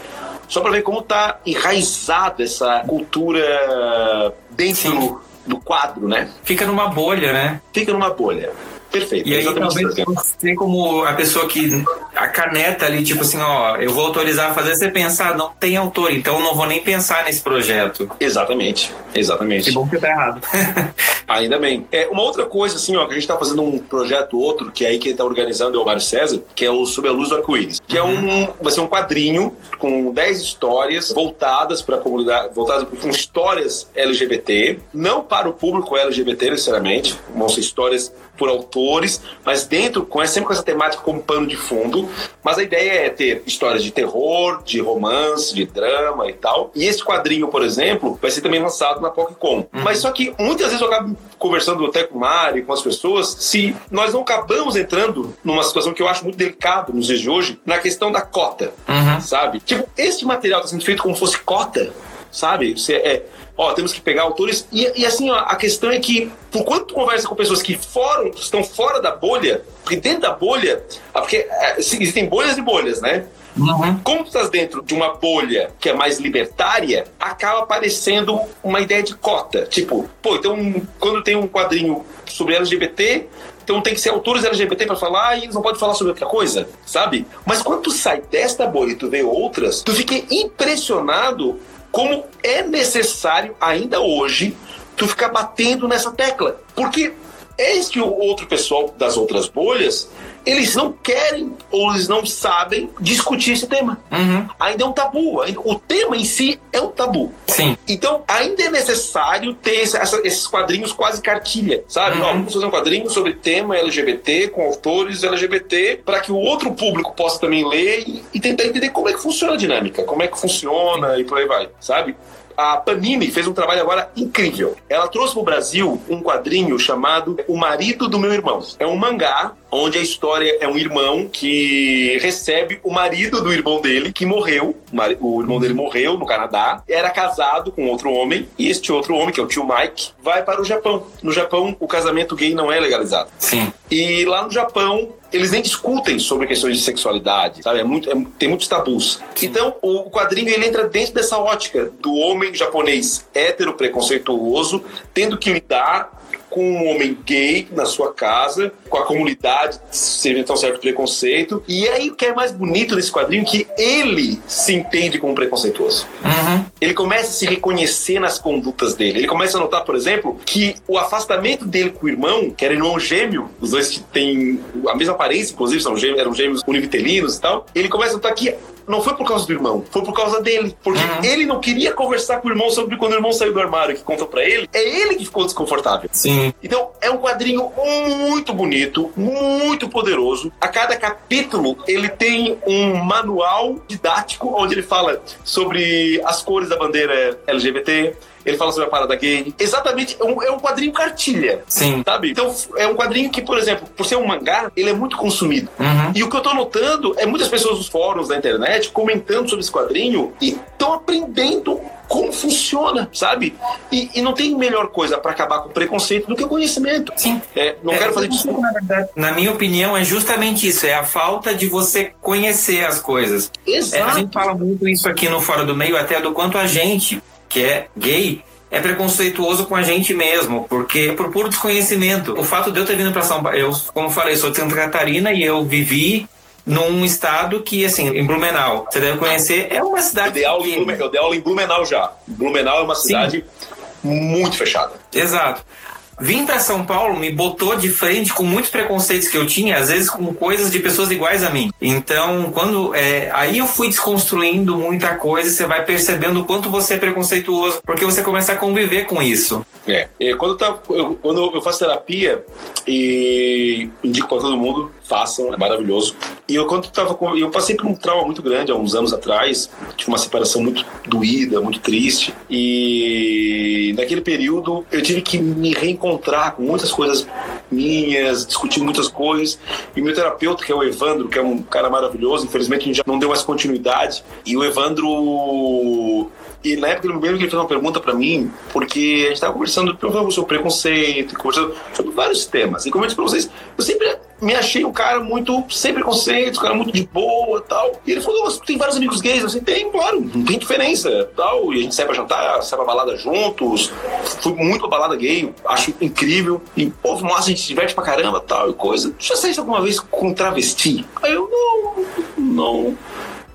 Só para ver como tá enraizada essa cultura dentro do quadro, né? Fica numa bolha, né? Fica numa bolha. Perfeito. E aí talvez você como a pessoa que a caneta ali, tipo assim, ó, eu vou autorizar a fazer você pensar, não tem autor, então eu não vou nem pensar nesse projeto. Exatamente, exatamente. Que bom que tá errado. Ainda bem. É, uma outra coisa, assim, ó, que a gente tá fazendo um projeto outro, que é aí quem tá organizando é o Mário César, que é o Sob a Luz do Arco-Íris, que é um, vai ser um quadrinho com 10 histórias voltadas para a comunidade, voltadas com histórias LGBT, não para o público LGBT necessariamente, vão ser histórias por autores, mas dentro, com, sempre com essa temática como pano de fundo. Mas a ideia é ter histórias de terror, de romance, de drama e tal. E esse quadrinho, por exemplo, vai ser também lançado na PocCon. Uhum. Mas só que muitas vezes eu acabo conversando até com o Mário, com as pessoas, se nós não acabamos entrando numa situação que eu acho muito delicada nos dias de hoje, na questão da cota, uhum. sabe? Tipo, esse material está sendo feito como fosse cota, sabe? Você é, ó, temos que pegar autores. E, e assim, ó, a questão é que, por quanto tu conversa com pessoas que foram, estão fora da bolha, porque dentro da bolha, ah, porque é, existem bolhas e bolhas, né? Uhum. Como tu estás dentro de uma bolha que é mais libertária, acaba aparecendo uma ideia de cota. Tipo, pô, então quando tem um quadrinho sobre LGBT, então tem que ser autores LGBT para falar e eles não podem falar sobre outra coisa, sabe? Mas quando tu sai desta bolha e tu vê outras, tu fica impressionado como é necessário ainda hoje tu ficar batendo nessa tecla. Porque este outro pessoal das outras bolhas eles não querem ou eles não sabem discutir esse tema. Uhum. Ainda é um tabu. O tema em si é um tabu. Sim. Então, ainda é necessário ter essa, esses quadrinhos quase cartilha, sabe? Uhum. Ó, vamos fazer um quadrinho sobre tema LGBT, com autores LGBT, para que o outro público possa também ler e, e tentar entender como é que funciona a dinâmica, como é que funciona e por aí vai, sabe? A Panini fez um trabalho agora incrível. Ela trouxe para o Brasil um quadrinho chamado O Marido do Meu Irmão. É um mangá onde a história é um irmão que recebe o marido do irmão dele, que morreu. O irmão dele morreu no Canadá, era casado com outro homem, e este outro homem, que é o tio Mike, vai para o Japão. No Japão, o casamento gay não é legalizado. Sim. E lá no Japão, eles nem discutem sobre questões de sexualidade, sabe? É muito, é, tem muitos tabus. Então, o quadrinho ele entra dentro dessa ótica do homem japonês hétero preconceituoso, tendo que lidar com um homem gay na sua casa, com a comunidade, sem um certo preconceito. E aí o que é mais bonito nesse quadrinho é que ele se entende como preconceituoso. Uhum. Ele começa a se reconhecer nas condutas dele. Ele começa a notar, por exemplo, que o afastamento dele com o irmão, que era irmão gêmeo, os dois que têm a mesma aparência, inclusive são gêmeos, eram gêmeos univitelinos e tal, ele começa a notar que não foi por causa do irmão, foi por causa dele. Porque Uhum. ele não queria conversar com o irmão sobre quando o irmão saiu do armário que contou pra ele. É ele que ficou desconfortável. Sim. Então, é um quadrinho muito bonito, muito poderoso. A cada capítulo, ele tem um manual didático onde ele fala sobre as cores da bandeira LGBT, ele fala sobre a parada gay. Exatamente, é um, é um quadrinho cartilha. Sim. Sabe? Então, é um quadrinho que, por exemplo, por ser um mangá, ele é muito consumido. Uhum. E o que eu tô notando é muitas pessoas nos fóruns da internet comentando sobre esse quadrinho e estão aprendendo como funciona, sabe? E, e não tem melhor coisa para acabar com o preconceito do que o conhecimento. Sim. É, não É, quero fazer isso, isso. na verdade, na minha opinião, é justamente isso. É a falta de você conhecer as coisas. É, a Exato. gente fala muito isso aqui no Fora do Meio, até do quanto a gente, que é gay, é preconceituoso com a gente mesmo, porque por puro desconhecimento. O fato de eu ter vindo para São Paulo, eu, como falei, sou de Santa Catarina e eu vivi num estado que, assim, em Blumenau, você deve conhecer, é uma Eu cidade. dei, aula em pequena. Blumen- eu dei aula em Blumenau já. Blumenau é uma Sim. cidade muito fechada. Exato. Vim para São Paulo me botou de frente com muitos preconceitos que eu tinha, às vezes com coisas de pessoas iguais a mim. Então, quando é, aí eu fui desconstruindo muita coisa, você vai percebendo o quanto você é preconceituoso, porque você começa a conviver com isso. É. Quando, eu tava- eu, quando eu faço terapia e indico para todo mundo, façam, é maravilhoso. E eu quando tava com, eu passei por um trauma muito grande há uns anos atrás, tive uma separação muito doída, muito triste. E naquele período eu tive que me reencontrar com muitas coisas minhas, discutir muitas coisas. E meu terapeuta, que é o Evandro, que é um cara maravilhoso, infelizmente a gente já não deu mais continuidade. E o Evandro e na época, eu lembro que ele fez uma pergunta pra mim, porque a gente tava conversando sobre preconceito, conversando sobre vários temas. E como eu disse pra vocês, eu sempre me achei um cara muito sem preconceito, um cara muito de boa tal. E ele falou, mas tem vários amigos gays. Eu assim, tem, claro, não tem diferença tal. E a gente sai pra jantar, sai pra balada juntos. Fui muito pra balada gay, acho incrível. E, pô, massa, a gente se diverte pra caramba tal e coisa. Já saísse alguma vez com travesti? Aí eu, não, não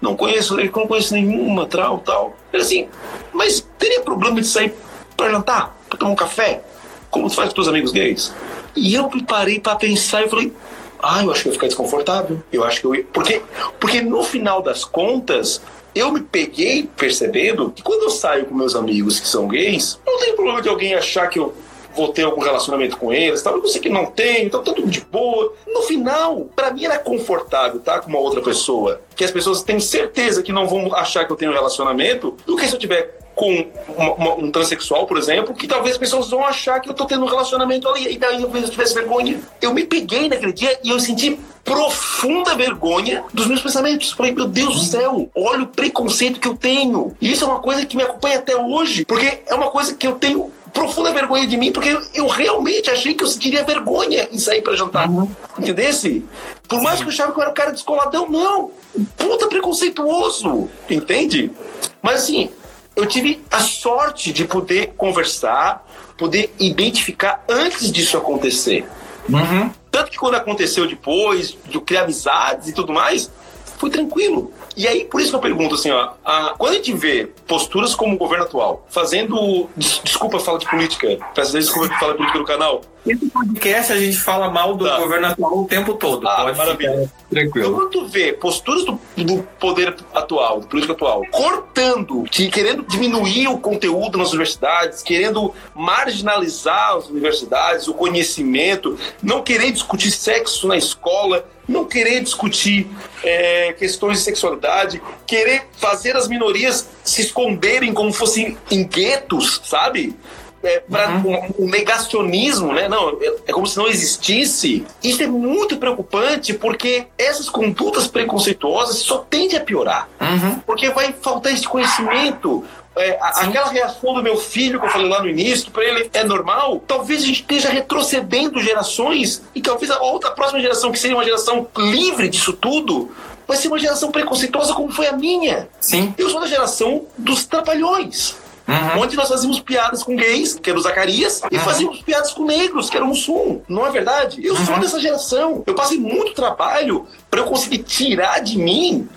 não conheço, não conheço nenhuma, tal, tal. Ele assim, mas teria problema de sair pra jantar, pra tomar um café, como tu faz com teus amigos gays? E eu me parei pra pensar e falei, ah, eu acho que eu ia ficar desconfortável. Eu acho que eu ia. Porque, porque no final das contas, eu me peguei percebendo que quando eu saio com meus amigos que são gays, não tem problema de alguém achar que eu vou ter algum relacionamento com eles, tal. Eu sei que não tem, então tá tudo de boa. No final, pra mim era confortável estar com uma outra pessoa, que as pessoas têm certeza que não vão achar que eu tenho um relacionamento, do que se eu tiver com uma- uma- um transexual, por exemplo, que talvez as pessoas vão achar que eu tô tendo um relacionamento ali, e daí eu tivesse vergonha. Eu me peguei naquele dia e eu senti profunda vergonha dos meus pensamentos. Falei, meu Deus do céu, olha o preconceito que eu tenho. E isso é uma coisa que me acompanha até hoje, porque é uma coisa que eu tenho profunda vergonha de mim, porque eu, eu realmente achei que eu sentiria vergonha em sair pra jantar. Entendesse? Por mais que eu achava que eu era um cara descoladão, não. Puta preconceituoso. Entende? Mas assim, eu tive a sorte de poder conversar, poder identificar antes disso acontecer. Uhum. Tanto que quando aconteceu depois, de criar amizades e tudo mais, foi tranquilo. E aí, por isso que eu pergunto assim, ó, a, quando a gente vê posturas como o governo atual fazendo. Des, desculpa falar de política, peço desculpa falar de política no canal. Esse podcast a gente fala mal do tá. governo atual o tempo todo. Ah, Pode maravilha. Tranquilo. Então, quando tu vê posturas do, do poder atual, do político atual, cortando, que, querendo diminuir o conteúdo nas universidades, querendo marginalizar as universidades, o conhecimento, não querer discutir sexo na escola, não querer discutir é, questões de sexualidade, querer fazer as minorias se esconderem como fossem em guetos, sabe? É, para uhum. um, um, negacionismo, né? Não, é, é, como se não existisse. Isso é muito preocupante porque essas condutas preconceituosas só tendem a piorar. Uhum. Porque vai faltar esse conhecimento, é, aquela reação do meu filho que eu falei lá no início, que para ele é normal, talvez a gente esteja retrocedendo gerações e talvez a outra a próxima geração, que seria uma geração livre disso tudo, vai ser uma geração preconceituosa como foi a minha. Sim. Eu sou da geração dos trapalhões. Uhum. Onde nós fazíamos piadas com gays, que era o Zacarias, uhum. e fazíamos piadas com negros, que era o Mussum. Não é verdade? Eu uhum. sou dessa geração. Eu passei muito trabalho para eu conseguir tirar de mim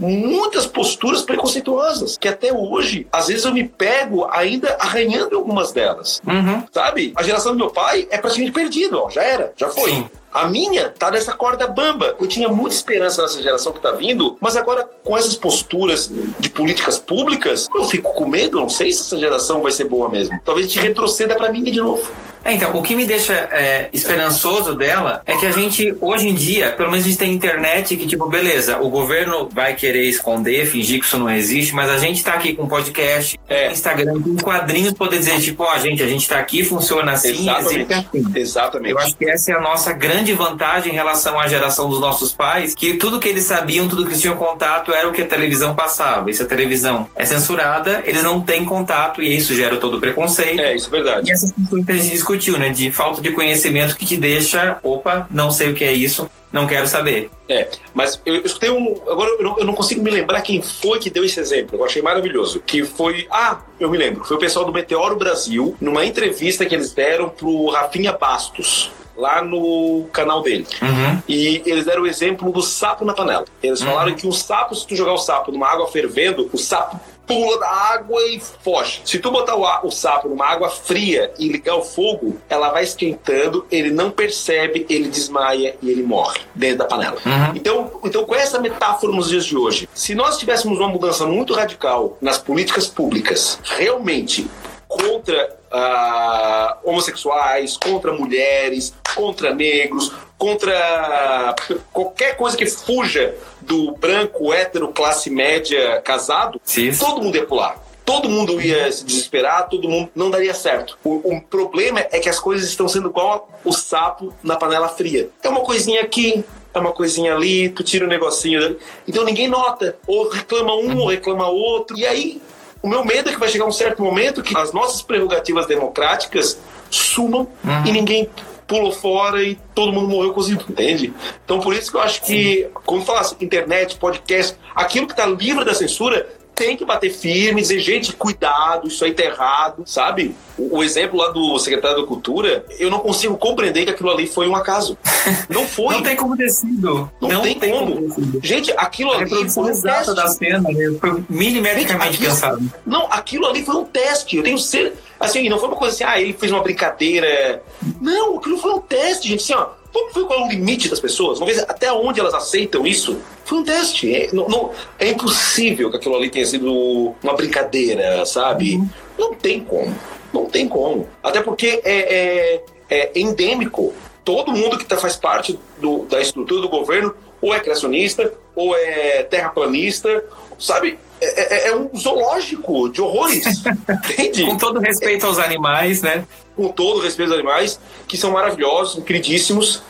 muitas posturas preconceituosas, que até hoje, às vezes eu me pego ainda arranhando algumas delas. Uhum. Sabe? A geração do meu pai é praticamente perdida, ó, já era, já foi. Sim. A minha tá nessa corda bamba. Eu tinha muita esperança nessa geração que tá vindo, mas agora com essas posturas de políticas públicas, eu fico com medo, não sei se essa geração vai ser boa mesmo. Talvez a gente retroceda para mim de novo. É, então, o que me deixa é, esperançoso dela é que a gente, hoje em dia, pelo menos a gente tem internet que, tipo, beleza, o governo vai querer esconder, fingir que isso não existe, mas a gente tá aqui com podcast, é. Instagram, com quadrinhos, poder dizer, tipo, ó, oh, gente, a gente tá aqui, funciona assim, Exatamente. assim. Exatamente. Eu acho que essa é a nossa grande vantagem em relação à geração dos nossos pais, que tudo que eles sabiam, tudo que eles tinham contato era o que a televisão passava. E se a televisão é censurada, eles não têm contato e isso gera todo o preconceito. É, isso é verdade. E essas questões que a gente discutiu, né? De falta de conhecimento que te deixa, opa, não sei o que é isso, não quero saber. É, mas eu, escutei um. Agora eu não, eu não, consigo me lembrar quem foi que deu esse exemplo. Eu achei maravilhoso. Que foi. Ah, eu me lembro. Foi o pessoal do Meteoro Brasil, numa entrevista que eles deram pro Rafinha Bastos lá no canal dele. Uhum. E eles deram o exemplo do sapo na panela. Eles uhum. falaram que um sapo, se tu jogar o sapo numa água fervendo, o sapo pula da água e foge. Se tu botar o, o, sapo numa água fria e ligar o fogo, ela vai esquentando, ele não percebe, ele desmaia e ele morre dentro da panela. Uhum. Então, então, com essa metáfora nos dias de hoje, se nós tivéssemos uma mudança muito radical nas políticas públicas, realmente contra uh, homossexuais, contra mulheres, contra negros, contra qualquer coisa que fuja do branco, hétero, classe média, casado, Sim. todo mundo ia pular. Todo mundo ia se desesperar, todo mundo não daria certo. O, o problema é que as coisas estão sendo igual o sapo na panela fria. É uma coisinha aqui, é uma coisinha ali, tu tira um negocinho. Então ninguém nota. Ou reclama um, ou reclama outro. E aí o meu medo é que vai chegar um certo momento que as nossas prerrogativas democráticas sumam uhum. e ninguém pulou fora e todo mundo morreu cozido, entende? Então por isso que eu acho que, como falasse, internet, podcast, aquilo que está livre da censura tem que bater firme, dizer, gente, cuidado, isso aí tá errado, sabe? O, o, exemplo lá do secretário da Cultura, eu não consigo compreender que aquilo ali foi um acaso. Não foi. não tem como ter sido. Não, não tem, tem, como. como gente, aquilo ali foi um teste. da cena, né? foi milimetricamente gente, pensado. Não, aquilo ali foi um teste. Eu tenho certeza. Assim, não foi uma coisa assim, ah, ele fez uma brincadeira. Não, aquilo foi um teste, gente. Assim, ó, Vamos ver qual é o limite das pessoas? Vamos ver até onde elas aceitam isso? Foi um teste. É, não, não, é impossível que aquilo ali tenha sido uma brincadeira, sabe? Uhum. Não tem como. Não tem como. Até porque é, é, é endêmico. Todo mundo que tá, faz parte do, da estrutura do governo ou é criacionista, ou é terraplanista, sabe? É, é, é, um zoológico de horrores. entende? Com todo respeito aos animais, né? Com todo respeito aos animais, que são maravilhosos, queridíssimos.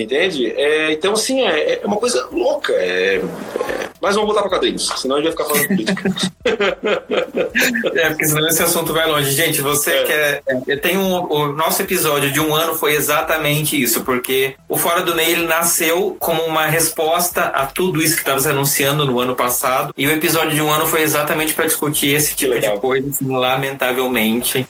Entende? É, então, assim, é, é, uma coisa louca. É, é, mas vamos voltar para quadrinhos, senão a gente vai ficar falando política. é, porque senão esse assunto vai longe. Gente, você é. quer. É, tem um, o nosso episódio de um ano foi exatamente isso, porque o Fora do Ney ele nasceu como uma resposta a tudo isso que estava se anunciando no ano passado. E o episódio de um ano foi exatamente para discutir esse tipo de coisa, assim, lamentavelmente.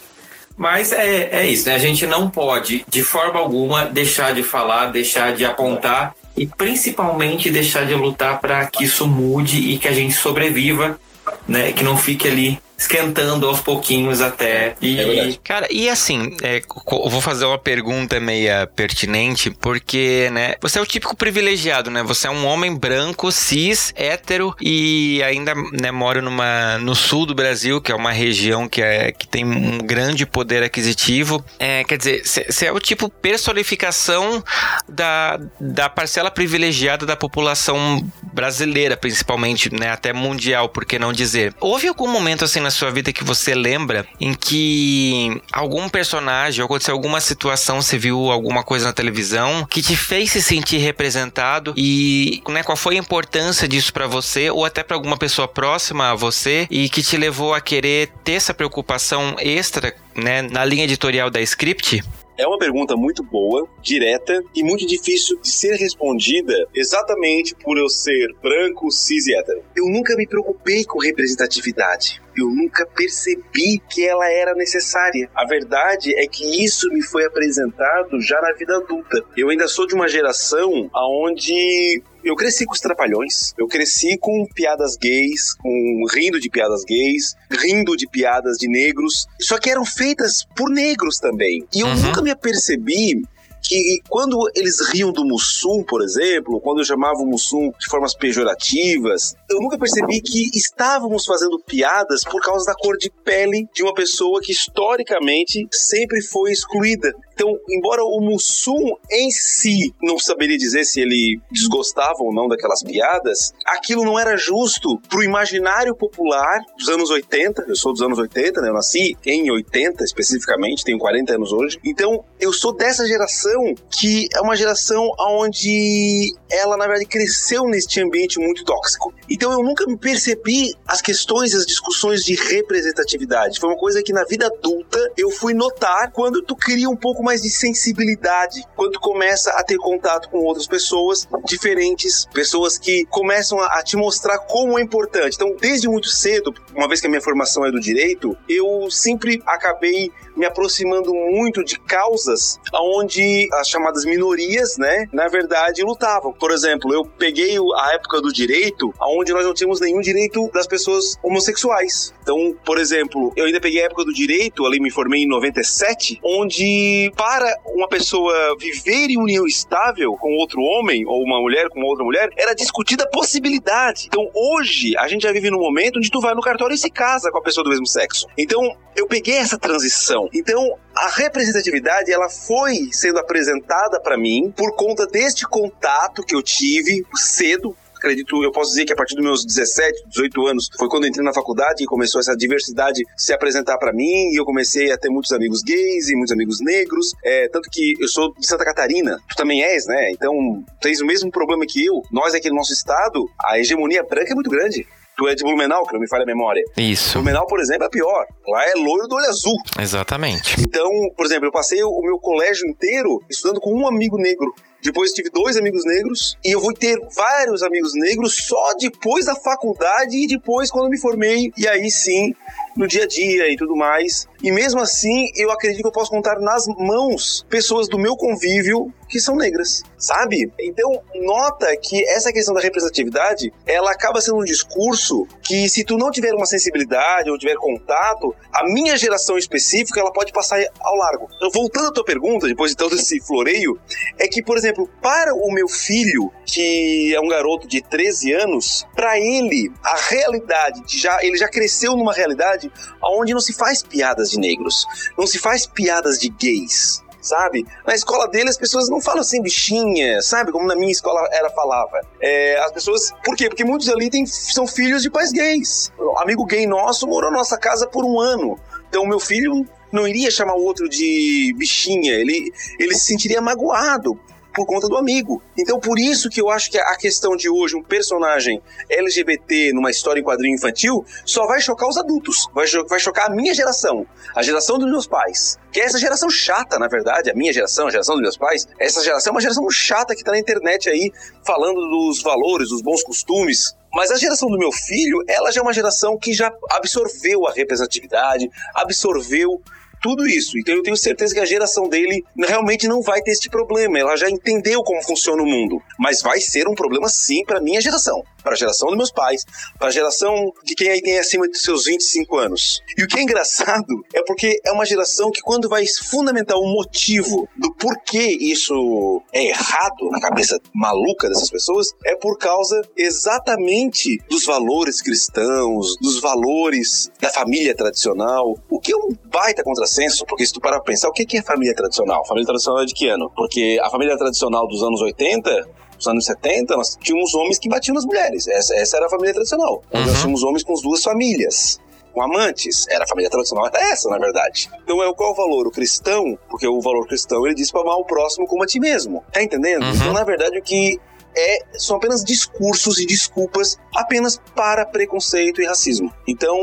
Mas é, é isso, né? A gente não pode, de forma alguma, deixar de falar, deixar de apontar e principalmente deixar de lutar para que isso mude e que a gente sobreviva, né? Que não fique ali esquentando aos pouquinhos até. E... É Cara, e assim, é, eu vou fazer uma pergunta meia pertinente, porque, né, você é o típico privilegiado, né? Você é um homem branco, cis, hétero e ainda, né, mora numa, no sul do Brasil, que é uma região que, é, que tem um grande poder aquisitivo. É, quer dizer, você é o tipo personificação da, da parcela privilegiada da população brasileira, principalmente, né, até mundial, por que não dizer. Houve algum momento, assim, na sua vida que você lembra em que algum personagem, aconteceu alguma situação, você viu alguma coisa na televisão que te fez se sentir representado e né, qual foi a importância disso para você ou até para alguma pessoa próxima a você e que te levou a querer ter essa preocupação extra né, na linha editorial da Script? É uma pergunta muito boa, direta e muito difícil de ser respondida exatamente por eu ser branco, cis e hétero. Eu nunca me preocupei com representatividade. Eu nunca percebi que ela era necessária. A verdade é que isso me foi apresentado já na vida adulta. Eu ainda sou de uma geração onde eu cresci com os trapalhões, eu cresci com piadas gays, com rindo de piadas gays, rindo de piadas de negros, só que eram feitas por negros também. E eu uhum. nunca me apercebi que quando eles riam do Mussum, por exemplo, quando eu chamava o Mussum de formas pejorativas, eu nunca percebi que estávamos fazendo piadas por causa da cor de pele de uma pessoa que historicamente sempre foi excluída. Então, embora o Mussum em si não saberia dizer se ele desgostava ou não daquelas piadas, aquilo não era justo pro imaginário popular dos anos 80. Eu sou dos anos 80, né? Eu nasci em 80 especificamente, tenho 40 anos hoje. Então, eu sou dessa geração que é uma geração onde ela, na verdade, cresceu neste ambiente muito tóxico. Então, eu nunca me percebi as questões, as discussões de representatividade. Foi uma coisa que na vida adulta eu fui notar quando tu cria um pouco mais de sensibilidade quando começa a ter contato com outras pessoas diferentes, pessoas que começam a te mostrar como é importante. Então, desde muito cedo, uma vez que a minha formação é do direito, eu sempre acabei me aproximando muito de causas onde as chamadas minorias, né, na verdade, lutavam. Por exemplo, eu peguei a época do direito, onde nós não tínhamos nenhum direito das pessoas homossexuais. Então, por exemplo, eu ainda peguei a época do direito, ali me formei em 97, onde para uma pessoa viver em união estável com outro homem, ou uma mulher com outra mulher, era discutida a possibilidade. Então, hoje, a gente já vive num momento onde tu vai no cartório e se casa com a pessoa do mesmo sexo. Então, eu peguei essa transição. Então, a representatividade, ela foi sendo apresentada para mim por conta deste contato que eu tive cedo acredito, eu posso dizer que a partir dos meus 17, 18 anos foi quando entrei na faculdade e começou essa diversidade se apresentar para mim e eu comecei a ter muitos amigos gays e muitos amigos negros. É, tanto que eu sou de Santa Catarina, tu também és, né? Então tens o mesmo problema que eu. Nós aqui no nosso estado, a hegemonia branca é muito grande. Tu é de Blumenau, que não me falha a memória. Isso. Blumenau, por exemplo, é pior. Lá é loiro do olho azul. Exatamente. Então, por exemplo, eu passei o meu colégio inteiro estudando com um amigo negro. Depois tive dois amigos negros e eu vou ter vários amigos negros só depois da faculdade e depois quando me formei. E aí sim, no dia a dia e tudo mais. E mesmo assim, eu acredito que eu posso contar nas mãos pessoas do meu convívio que são negras, sabe? Então, nota que essa questão da representatividade, ela acaba sendo um discurso que se tu não tiver uma sensibilidade ou tiver contato, a minha geração específica, ela pode passar ao largo. Então, voltando à tua pergunta, depois de todo esse floreio, é que, por exemplo, para o meu filho, que é um garoto de 13 anos, para ele, a realidade, já ele já cresceu numa realidade onde não se faz piadas de negros, não se faz piadas de gays, sabe? Na escola dele as pessoas não falam assim bichinha, sabe? Como na minha escola era falava. É, as pessoas, por quê? Porque muitos ali tem, são filhos de pais gays. Um amigo gay nosso morou na nossa casa por um ano. Então meu filho não iria chamar o outro de bichinha, ele, ele se sentiria magoado por conta do amigo. Então, por isso que eu acho que a questão de hoje, um personagem LGBT numa história em quadrinho infantil, só vai chocar os adultos, vai, vai chocar a minha geração, a geração dos meus pais. Que é essa geração chata, na verdade, a minha geração, a geração dos meus pais, essa geração é uma geração chata que tá na internet aí, falando dos valores, dos bons costumes, mas a geração do meu filho, ela já é uma geração que já absorveu a representatividade, absorveu tudo isso. Então eu tenho certeza que a geração dele realmente não vai ter este problema. Ela já entendeu como funciona o mundo. Mas vai ser um problema sim para minha geração, para a geração dos meus pais, para a geração de quem aí tem acima de seus 25 anos. E o que é engraçado é porque é uma geração que quando vai fundamentar o motivo do porquê isso é errado na cabeça maluca dessas pessoas, é por causa exatamente dos valores cristãos, dos valores da família tradicional, o que é um baita contrassenso, porque se tu parar pra pensar, o que é família tradicional? Família tradicional é de que ano? Porque a família tradicional dos anos 80 nos anos 70, nós tínhamos homens que batiam nas mulheres. Essa, essa era a família tradicional. Uhum. Nós tínhamos homens com as duas famílias com amantes. Era a família tradicional, era essa, na verdade. Então é qual o valor? O cristão, porque o valor cristão ele diz para amar o próximo como a ti mesmo. Tá entendendo? Uhum. Então, na verdade, o que é, são apenas discursos e desculpas apenas para preconceito e racismo. Então,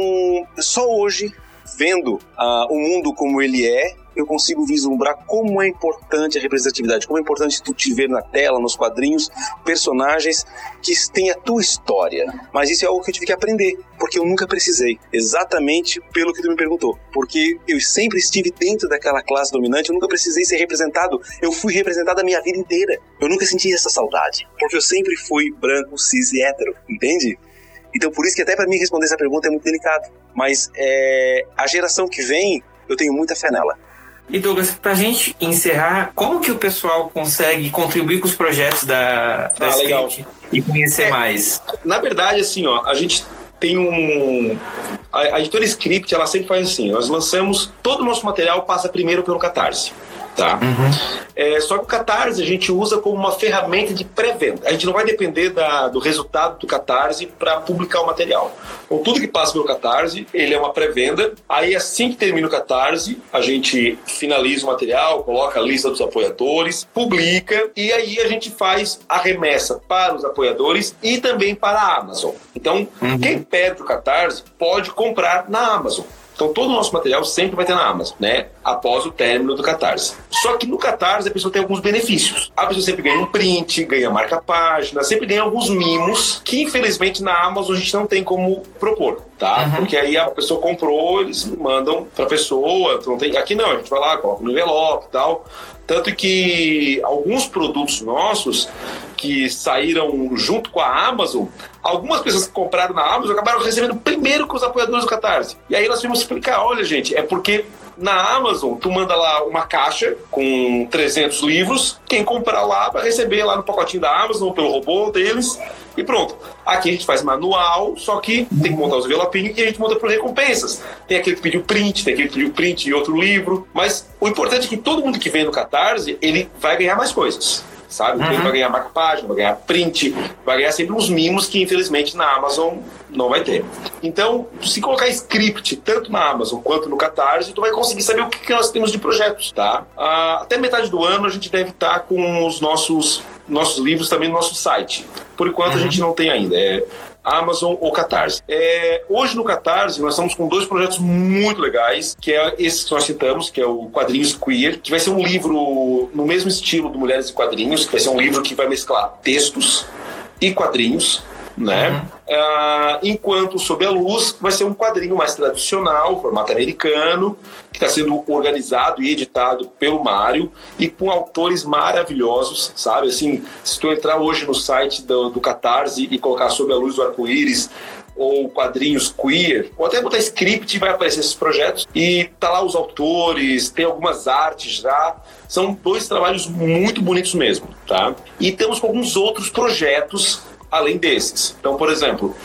só hoje, vendo uh, o mundo como ele é, eu consigo vislumbrar como é importante a representatividade, como é importante tu te ver na tela, nos quadrinhos, personagens que têm a tua história. Mas isso é algo que eu tive que aprender, porque eu nunca precisei, exatamente pelo que tu me perguntou. Porque eu sempre estive dentro daquela classe dominante, eu nunca precisei ser representado, eu fui representado a minha vida inteira. Eu nunca senti essa saudade, porque eu sempre fui branco, cis e hétero, entende? Então, por isso que até para mim responder essa pergunta é muito delicado. Mas é, a geração que vem, eu tenho muita fé nela. E Douglas, para a gente encerrar, como que o pessoal consegue contribuir com os projetos da, da ah, legal. e conhecer é, mais? Na verdade, assim, ó, a gente tem um. A, a editora Script, ela sempre faz assim: nós lançamos todo o nosso material, passa primeiro pelo Catarse. Tá? Uhum. É, só que o Catarse a gente usa como uma ferramenta de pré-venda. A gente não vai depender da, do resultado do Catarse para publicar o material. Então, tudo que passa pelo Catarse, ele é uma pré-venda. Aí, assim que termina o Catarse, a gente finaliza o material, coloca a lista dos apoiadores, publica e aí a gente faz a remessa para os apoiadores e também para a Amazon. Então, uhum. quem pede o Catarse pode comprar na Amazon. Então todo o nosso material sempre vai ter na Amazon, né? Após o término do Catarse. Só que no Catarse a pessoa tem alguns benefícios. A pessoa sempre ganha um print, ganha marca-página, sempre ganha alguns mimos que infelizmente na Amazon a gente não tem como propor, tá? Uhum. Porque aí a pessoa comprou, eles mandam pra pessoa. Então tem... Aqui não, a gente vai lá, coloca no envelope e tal. Tanto que alguns produtos nossos que saíram junto com a Amazon, algumas pessoas que compraram na Amazon acabaram recebendo primeiro com os apoiadores do Catarse. E aí nós vimos explicar, olha gente, é porque na Amazon, tu manda lá uma caixa com 300 livros, quem comprar lá vai receber lá no pacotinho da Amazon, pelo robô deles, e pronto. Aqui a gente faz manual, só que tem que montar os envelopinhos e a gente monta por recompensas. Tem aquele que pediu print, tem aquele que pediu print e outro livro, mas o importante é que todo mundo que vem no Catarse, ele vai ganhar mais coisas sabe? Uhum. Ele vai ganhar marca página, vai ganhar print, vai ganhar sempre uns mimos que infelizmente na Amazon não vai ter. Então, se colocar script tanto na Amazon quanto no Catarse, tu vai conseguir saber o que, que nós temos de projetos, tá? Ah, até metade do ano a gente deve estar com os nossos nossos livros também no nosso site. Por enquanto uhum. a gente não tem ainda. É Amazon ou Catarse. É, hoje no Catarse nós estamos com dois projetos muito legais, que é esse que nós citamos, que é o Quadrinhos Queer, que vai ser um livro no mesmo estilo do Mulheres e Quadrinhos, que vai ser um livro que vai mesclar textos e quadrinhos né? Uhum. Uh, enquanto Sob a Luz vai ser um quadrinho mais tradicional, formato americano, que está sendo organizado e editado pelo Mário e com autores maravilhosos, sabe? Assim, se tu entrar hoje no site do, do Catarse e colocar Sob a Luz do Arco-Íris, ou quadrinhos queer, ou até botar script vai aparecer esses projetos e tá lá os autores, tem algumas artes já. São dois trabalhos muito bonitos mesmo, tá? E temos alguns outros projetos além desses. Então, por exemplo,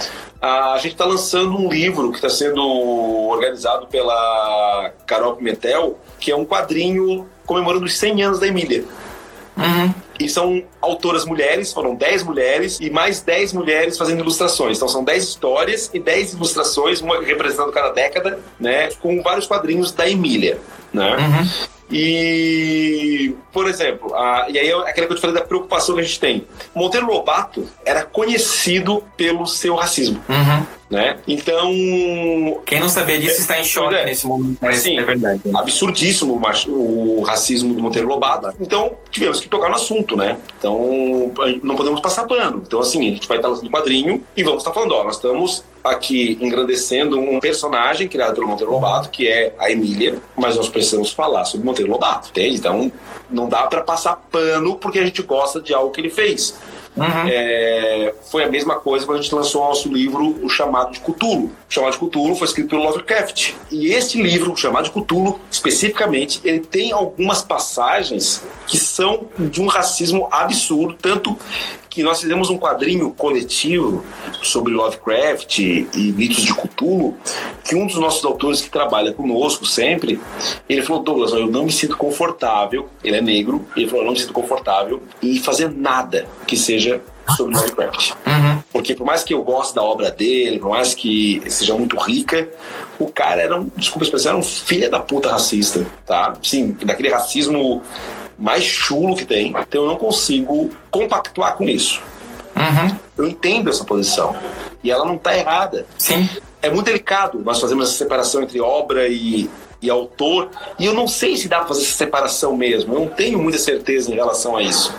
a gente está lançando um livro que está sendo organizado pela Carol Pimentel, que é um quadrinho comemorando os 100 anos da Emília. Uhum. E são autoras mulheres, foram 10 mulheres e mais 10 mulheres fazendo ilustrações. Então são 10 histórias e 10 ilustrações, uma representando cada década, né? Com vários quadrinhos da Emília, né? Uhum. E, por exemplo, a, e aí é aquela que eu te falei da preocupação que a gente tem. Monteiro Lobato era conhecido pelo seu racismo. Uhum. Né? Então. Quem não sabia disso é, está em choque é, nesse momento. Sim, é verdade. Absurdíssimo o, o racismo do Monteiro Lobato. Então, tivemos que tocar no assunto, né? Então, não podemos passar pano. Então, assim, a gente vai estar lançando quadrinho e vamos estar falando, ó, nós estamos aqui engrandecendo um personagem criado pelo Monteiro Lobato, que é a Emília, mas nós precisamos falar sobre Monteiro Lobato, entende? Então, não dá para passar pano porque a gente gosta de algo que ele fez. Uhum. É, foi a mesma coisa quando a gente lançou o nosso livro, O Chamado de Cthulhu. O Chamado de Cthulhu foi escrito pelo Lovecraft. E esse livro, O Chamado de Cthulhu, especificamente, ele tem algumas passagens que são de um racismo absurdo, tanto que nós fizemos um quadrinho coletivo sobre Lovecraft e mitos de Cthulhu, que um dos nossos autores que trabalha conosco sempre, ele falou, Douglas, eu não me sinto confortável, ele é negro, ele falou, eu não me sinto confortável em fazer nada que seja sobre Lovecraft. Uhum. Porque por mais que eu goste da obra dele, por mais que seja muito rica, o cara era um, desculpa a expressão, era um filho da puta racista, tá? Sim, daquele racismo mais chulo que tem. Então eu não consigo compactuar com isso. Uhum. Eu entendo essa posição. E ela não está errada. Sim. É muito delicado nós fazemos essa separação entre obra e, e autor. E eu não sei se dá para fazer essa separação mesmo. Eu não tenho muita certeza em relação a isso.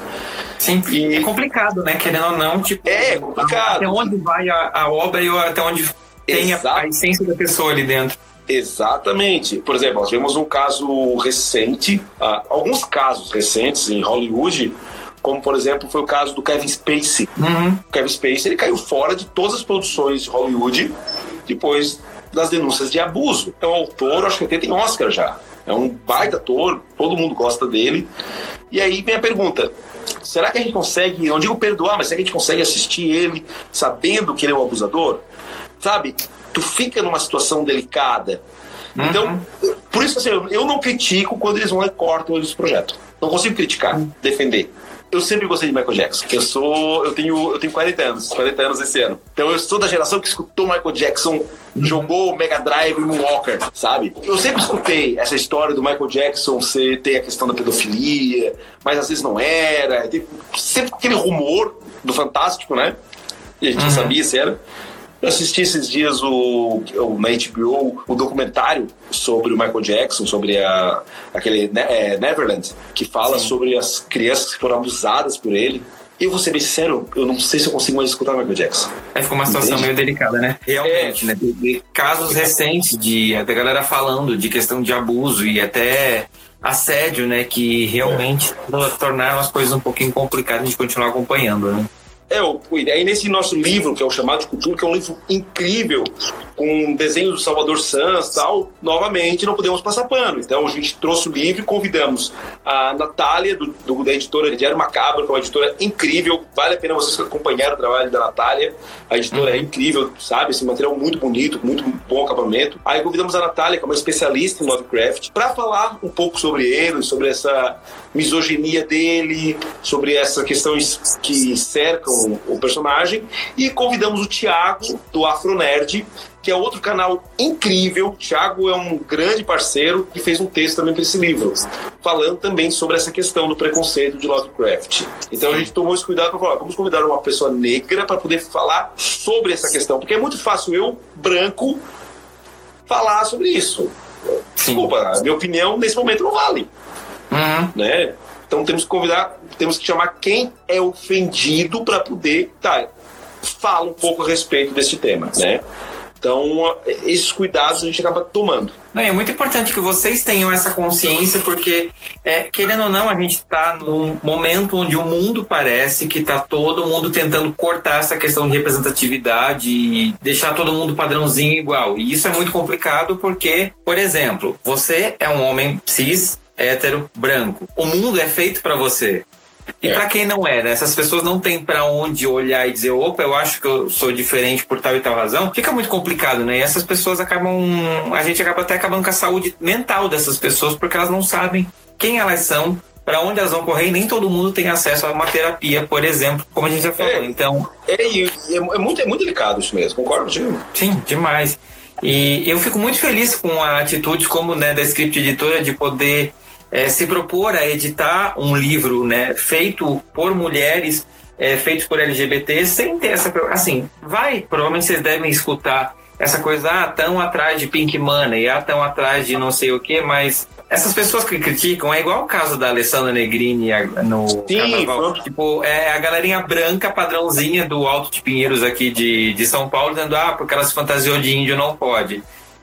Sim, e... é complicado, né? Querendo ou não, tipo, é complicado. Até onde vai a, a obra e até onde tem a, a, essência da pessoa ali dentro. Exatamente. Por exemplo, nós tivemos um caso recente, uh, alguns casos recentes em Hollywood, como por exemplo foi o caso do Kevin Spacey. Uhum. O Kevin Spacey ele caiu fora de todas as produções de Hollywood depois das denúncias de abuso. É um autor, acho que até tem Oscar já. É um baita ator, todo mundo gosta dele. E aí vem a pergunta: será que a gente consegue, não digo perdoar, mas será que a gente consegue assistir ele sabendo que ele é um abusador? Sabe? Tu fica numa situação delicada. Uhum. Então, por isso assim, eu não critico quando eles vão e cortam esse projeto. Não consigo criticar, uhum. defender. Eu sempre gostei de Michael Jackson. Eu sou, eu tenho, eu tenho 40 anos, 40 anos esse ano. Então eu sou da geração que escutou Michael Jackson, uhum. jogou Mega Drive e Moonwalker, sabe? Eu sempre escutei essa história do Michael Jackson ser ter a questão da pedofilia, mas às vezes não era. Sempre aquele rumor do fantástico, né? E a gente uhum. sabia se era. Eu assisti esses dias o, o, na HBO o documentário sobre o Michael Jackson, sobre a, aquele é, Neverland, que fala Sim. sobre as crianças que foram abusadas por ele. Eu vou ser bem sincero, eu não sei se eu consigo mais escutar Michael Jackson. É, ficou uma situação Entende? meio delicada, né? Realmente, é. né? De casos recentes de da galera falando de questão de abuso e até assédio, né? Que realmente é. tornaram as coisas um pouquinho complicadas de continuar acompanhando, né? É, o, aí nesse nosso livro, que é o Chamado de Cultura, que é um livro incrível, com desenhos do Salvador Sanz tal, novamente não podemos passar pano. Então a gente trouxe o livro e convidamos a Natália, do, do, da editora Diário Macabro, que é uma editora incrível, vale a pena vocês acompanhar o trabalho da Natália. A editora é uhum. incrível, sabe? Esse material muito bonito, muito bom acabamento. Aí convidamos a Natália, que é uma especialista em Lovecraft, para falar um pouco sobre ele, sobre essa misoginia dele, sobre essas questões que cercam o personagem. E convidamos o Tiago, do Afronerd, que é outro canal incrível. O Thiago é um grande parceiro que fez um texto também para esse livro, falando também sobre essa questão do preconceito de Lovecraft. Então a gente tomou esse cuidado para falar, vamos convidar uma pessoa negra para poder falar sobre essa questão, porque é muito fácil eu, branco, falar sobre isso. Desculpa, a minha opinião nesse momento não vale. Uhum. Né? Então temos que convidar, temos que chamar quem é ofendido para poder, tá, fala um pouco a respeito desse tema, né? Então, esses cuidados a gente acaba tomando. Não, é muito importante que vocês tenham essa consciência, porque, é, querendo ou não, a gente está num momento onde o mundo parece que está todo mundo tentando cortar essa questão de representatividade e deixar todo mundo padrãozinho igual. E isso é muito complicado porque, por exemplo, você é um homem cis, hétero, branco. O mundo é feito para você. E é. para quem não é, né? Essas pessoas não têm para onde olhar e dizer, opa, eu acho que eu sou diferente por tal e tal razão. Fica muito complicado, né? E essas pessoas acabam. A gente acaba até acabando com a saúde mental dessas pessoas porque elas não sabem quem elas são, para onde elas vão correr e nem todo mundo tem acesso a uma terapia, por exemplo, como a gente já falou. É, então. É, é, é, muito, é muito delicado isso mesmo, concordo contigo? Sim, demais. E eu fico muito feliz com a atitude como né, da Script Editora de poder é, se propor a editar um livro né, feito por mulheres, é, feito por LGBT, sem ter essa. Assim, vai, provavelmente vocês devem escutar essa coisa, ah, tão atrás de Pink Money, ah, tão atrás de não sei o que, mas essas pessoas que criticam é igual o caso da Alessandra Negrini no Sim, carnaval. Tipo, é a galerinha branca padrãozinha do Alto de Pinheiros aqui de, de São Paulo, dizendo, ah, porque ela se fantasiou de índio não pode.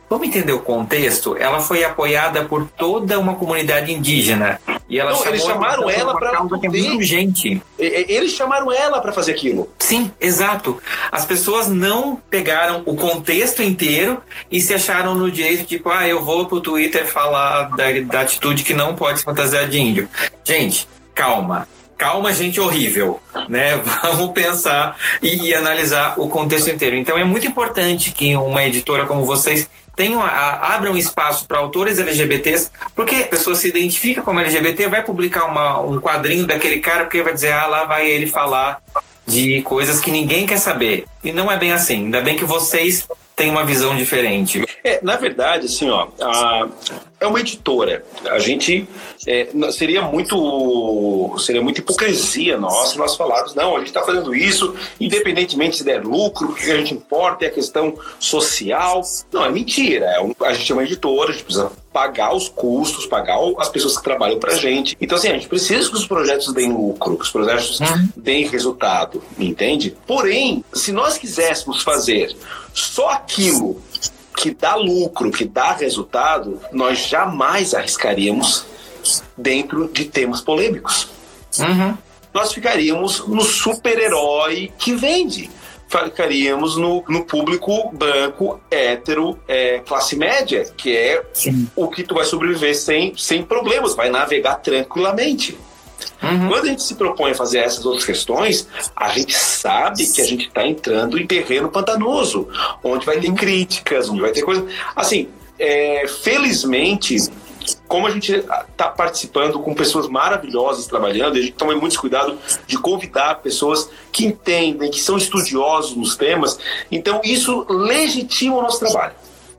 Vamos entender o contexto? Ela foi apoiada por toda uma comunidade indígena. E ela Não, eles chamaram ela para é muito urgente. Eles chamaram ela para fazer aquilo. Sim, exato. As pessoas não pegaram o contexto inteiro e se acharam no direito, tipo, ah, eu vou pro Twitter falar da, da atitude que não pode se fantasiar de índio. Gente, calma calma, gente horrível, né? Vamos pensar e, e, analisar o contexto inteiro. Então é muito importante que uma editora como vocês tenham, a, abram espaço para autores LGBTs, porque a pessoa se identifica como LGBT, vai publicar uma, um quadrinho daquele cara, porque vai dizer, ah, lá vai ele falar de coisas que ninguém quer saber. E não é bem assim. Ainda bem que vocês têm uma visão diferente. É, na verdade, assim, ó, a, é uma editora. A gente é, seria muito seria muita hipocrisia nossa nós falarmos, não, a gente está fazendo isso, independentemente se der lucro, o que a gente importa é a questão social. Não, é mentira. É um, a gente é uma editora, a gente precisa pagar os custos, pagar as pessoas que trabalham para a gente. Então, assim, a gente precisa que os projetos deem lucro, que os projetos uhum. deem resultado, entende? Porém, se nós quiséssemos fazer só aquilo que dá lucro, que dá resultado, nós jamais arriscaríamos dentro de temas polêmicos. Uhum. Nós ficaríamos no super-herói que vende. Ficaríamos no, no público branco, hétero, é, classe média, que é Sim. o que tu vai sobreviver sem, sem problemas, vai navegar tranquilamente. Uhum. Quando a gente se propõe a fazer essas outras questões, a gente sabe que a gente está entrando em terreno pantanoso, onde vai ter uhum. críticas, onde vai ter coisa. Assim, é, felizmente, como a gente está participando com pessoas maravilhosas trabalhando, a gente toma muito cuidado de convidar pessoas que entendem, que são estudiosos nos temas, então isso legitima o nosso trabalho.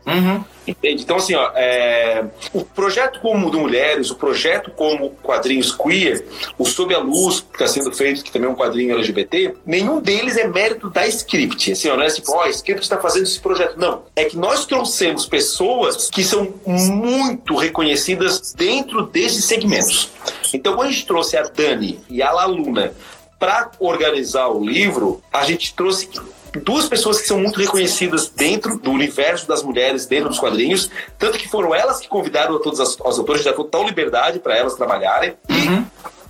Uhum. Entende? Então, assim, ó, é, o projeto como do Mulheres, o projeto como quadrinhos queer, o Sob a Luz, que está sendo feito, que também é um quadrinho LGBT, nenhum deles é mérito da Script. Assim, ó, não é assim, ó, a Script está fazendo esse projeto. Não. É que nós trouxemos pessoas que são muito reconhecidas dentro desses segmentos. Então, quando a gente trouxe a Dani e a Laluna para organizar o livro, a gente trouxe duas pessoas que são muito reconhecidas dentro do universo das mulheres, dentro dos quadrinhos, tanto que foram elas que convidaram a todas as, as autoras, já total liberdade para elas trabalharem. Uhum.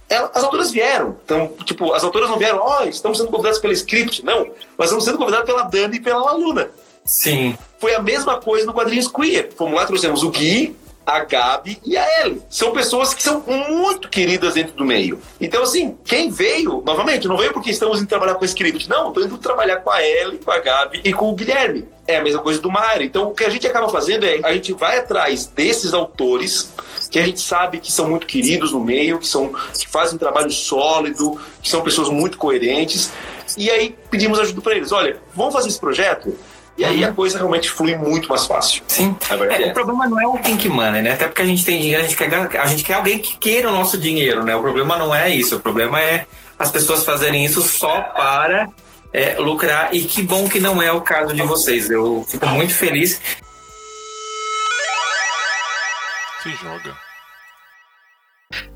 E as autoras vieram. Então, tipo, as autoras não vieram, ó, oh, estamos sendo convidadas pelo script. Não, nós estamos sendo convidadas pela Dani e pela Aluna. Sim. Foi a mesma coisa no quadrinhos queer. Fomos lá, trouxemos o Gui, a Gabi e a Ellie. São pessoas que são muito queridas dentro do meio. Então, assim, quem veio, novamente, não veio porque estamos indo trabalhar com script. Não, estou indo trabalhar com a Ellie, com a Gabi e com o Guilherme. É a mesma coisa do Mário. Então, o que a gente acaba fazendo é a gente vai atrás desses autores que a gente sabe que são muito queridos no meio, que, são, que fazem um trabalho sólido, que são pessoas muito coerentes. E aí pedimos ajuda para eles. Olha, vamos fazer esse projeto? E aí a coisa realmente flui muito mais fácil. Sim. É, é. O problema não é o pink money, né? Até porque a gente tem dinheiro, a gente, quer, a gente quer alguém que queira o nosso dinheiro, né? O problema não é isso. O problema é as pessoas fazerem isso só para é, lucrar. E que bom que não é o caso de vocês. Eu fico muito feliz. Se joga.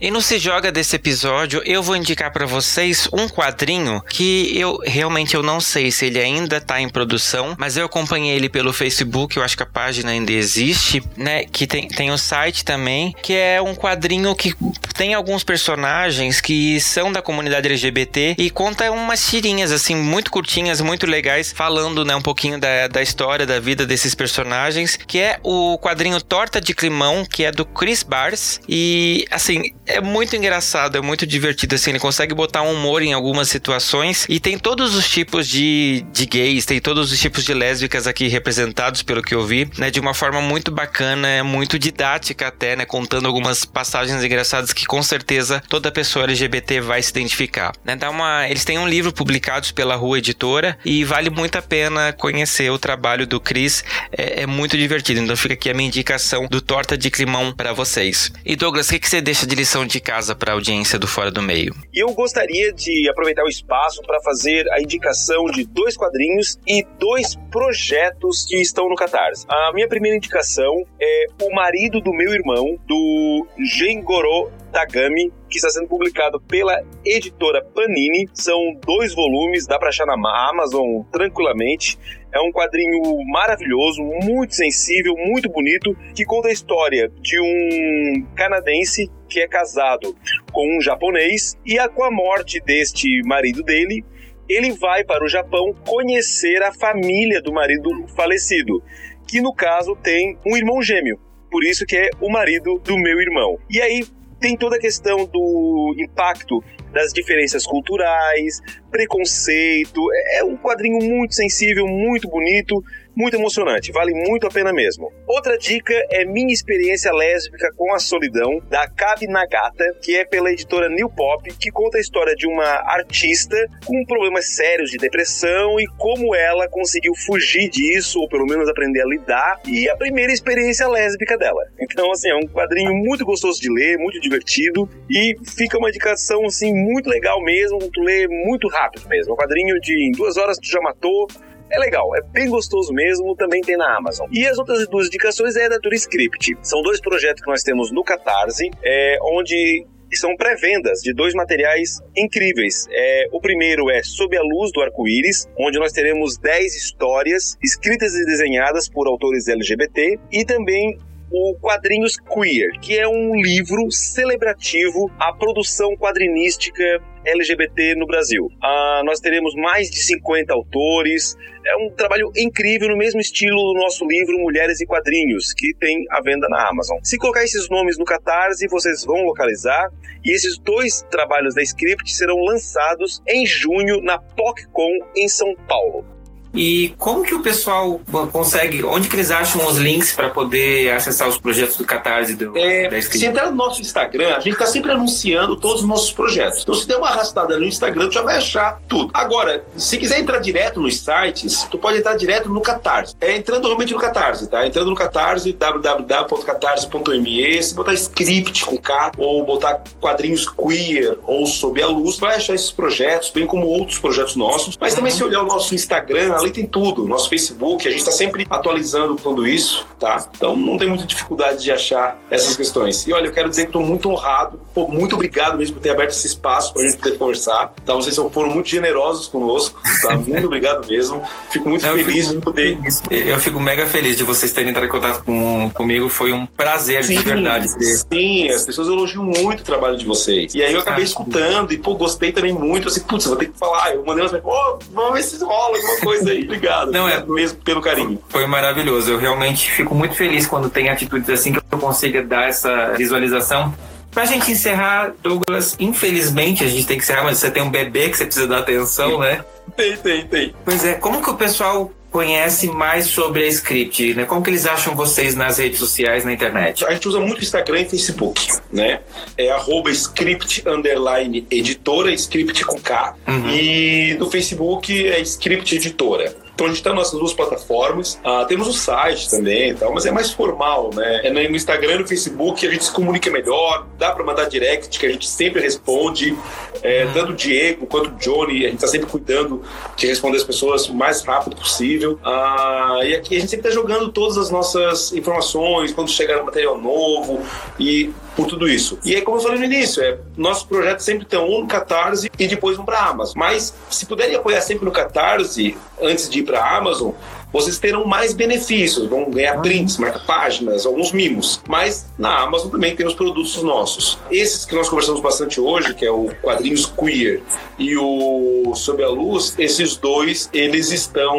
E no Se Joga desse episódio, eu vou indicar para vocês um quadrinho que eu realmente eu não sei se ele ainda tá em produção, mas eu acompanhei ele pelo Facebook, eu acho que a página ainda existe, né? Que tem, tem o site também, que é um quadrinho que tem alguns personagens que são da comunidade LGBT e conta umas tirinhas, assim, muito curtinhas, muito legais, falando, né, um pouquinho da, da história, da vida desses personagens, que é o quadrinho Torta de Climão, que é do Chris Bars. E, assim, assim, é muito engraçado, é muito divertido, assim, ele consegue botar um humor em algumas situações e tem todos os tipos de, de gays, tem todos os tipos de lésbicas aqui representados, pelo que eu vi, né, de uma forma muito bacana, muito didática até, né, contando algumas passagens engraçadas que com certeza toda pessoa LGBT vai se identificar. Né, dá uma, eles têm um livro publicado pela Rua Editora e vale muito a pena conhecer o trabalho do Cris, é, é muito divertido, então fica aqui a minha indicação do Torta de Climão para vocês. E Douglas, o que, que você deixa de lição de casa para a audiência do Fora do Meio? Eu gostaria de aproveitar o espaço para fazer a indicação de dois quadrinhos e dois projetos que estão no Catarse. A minha primeira indicação é O Marido do Meu Irmão, do Gengoro Tagami, que está sendo publicado pela editora Panini. São dois volumes, dá para achar na Amazon tranquilamente. É um quadrinho maravilhoso, muito sensível, muito bonito, que conta a história de um canadense que é casado com um japonês e com a morte deste marido dele, ele vai para o Japão conhecer a família do marido falecido, que no caso tem um irmão gêmeo. Por isso que é o marido do meu irmão. E aí tem toda a questão do impacto das diferenças culturais, preconceito. É um quadrinho muito sensível, muito bonito, muito emocionante, vale muito a pena mesmo. Outra dica é Minha Experiência Lésbica com a Solidão, da Kabi Nagata, que é pela editora New Pop, que conta a história de uma artista com problemas sérios de depressão e como ela conseguiu fugir disso, ou pelo menos aprender a lidar, e a primeira experiência lésbica dela. Então, assim, é um quadrinho muito gostoso de ler, muito divertido, e fica uma indicação, assim, muito legal mesmo, tu lê muito rápido mesmo. Um quadrinho de em duas horas tu já matou, é legal, é bem gostoso mesmo, também tem na Amazon. E as outras duas indicações é da Turiscript. São dois projetos que nós temos no Catarse, é, onde são pré-vendas de dois materiais incríveis. É, o primeiro é Sob a Luz do Arco-Íris, onde nós teremos 10 histórias escritas e desenhadas por autores LGBT, e também o Quadrinhos Queer, que é um livro celebrativo à produção quadrinística LGBT no Brasil. Ah, nós teremos mais de 50 autores. É um trabalho incrível no mesmo estilo do nosso livro Mulheres e Quadrinhos, que tem à venda na Amazon. Se colocar esses nomes no Catarse, vocês vão localizar. E esses dois trabalhos da Script serão lançados em junho na PocCon em São Paulo. E como que o pessoal consegue, onde que eles acham os links para poder acessar os projetos do Catarse do, é, Se entrar no nosso Instagram, a gente está sempre anunciando todos os nossos projetos. Então se der uma arrastada no Instagram, tu já vai achar tudo. Agora, se quiser entrar direto nos sites, tu pode entrar direto no Catarse. É entrando realmente no Catarse, tá? Entrando no Catarse, www.catarse.me, se botar script com K, ou botar quadrinhos queer, ou sob a luz, vai achar esses projetos, bem como outros projetos nossos. Mas também uhum. se olhar o nosso Instagram, ali tem tudo. Nosso Facebook, a gente está sempre atualizando tudo isso, tá? Então não tem muita dificuldade de achar essas questões. E olha, eu quero dizer que estou muito honrado, pô, muito obrigado mesmo por ter aberto esse espaço para a gente poder conversar. Tá? Vocês foram muito generosos conosco, tá? Muito obrigado mesmo. Fico muito eu feliz fico, de poder. Eu fico mega feliz de vocês terem entrado em contato com, comigo. Foi um prazer sim, de verdade. Sim, as pessoas elogiam muito o trabalho de vocês. E aí eu acabei ah, escutando e, pô, gostei também muito. Assim, putz, vou ter que falar. Eu mandei umas pô, vamos ver se rola alguma coisa aí, obrigado. Não, é mesmo pelo carinho. Foi maravilhoso. Eu realmente fico muito feliz quando tem atitudes assim que eu consiga dar essa visualização. Pra gente encerrar, Douglas, infelizmente a gente tem que encerrar, mas você tem um bebê que você precisa dar atenção, né? Tem, tem, tem. Pois é, como que o pessoal conhece mais sobre a Script, né? Como que eles acham vocês nas redes sociais, na internet? A gente usa muito Instagram e Facebook, né? É arroba script underline editora, script com K. Uhum. E no Facebook é script editora. Então a gente está nas nossas duas plataformas. Ah, temos o site também e tal, mas é mais formal, né? É no Instagram e no Facebook a gente se comunica melhor, dá para mandar direct, que a gente sempre responde. É, uhum. Tanto o Diego quanto o Johnny, a gente está sempre cuidando de responder as pessoas o mais rápido possível. Ah, e aqui a gente sempre está jogando todas as nossas informações, quando chegar material novo e por tudo isso. E aí, como eu falei no início, é, nossos projetos sempre estão um no Catarse e depois vão para a Amazon. Mas se puderem apoiar sempre no Catarse, antes de ir para a Amazon, vocês terão mais benefícios, vão ganhar prints, marca-páginas, alguns mimos. Mas na Amazon também tem os produtos nossos. Esses que nós conversamos bastante hoje, que é o Quadrinhos Queer e o Sob a Luz, esses dois, eles estão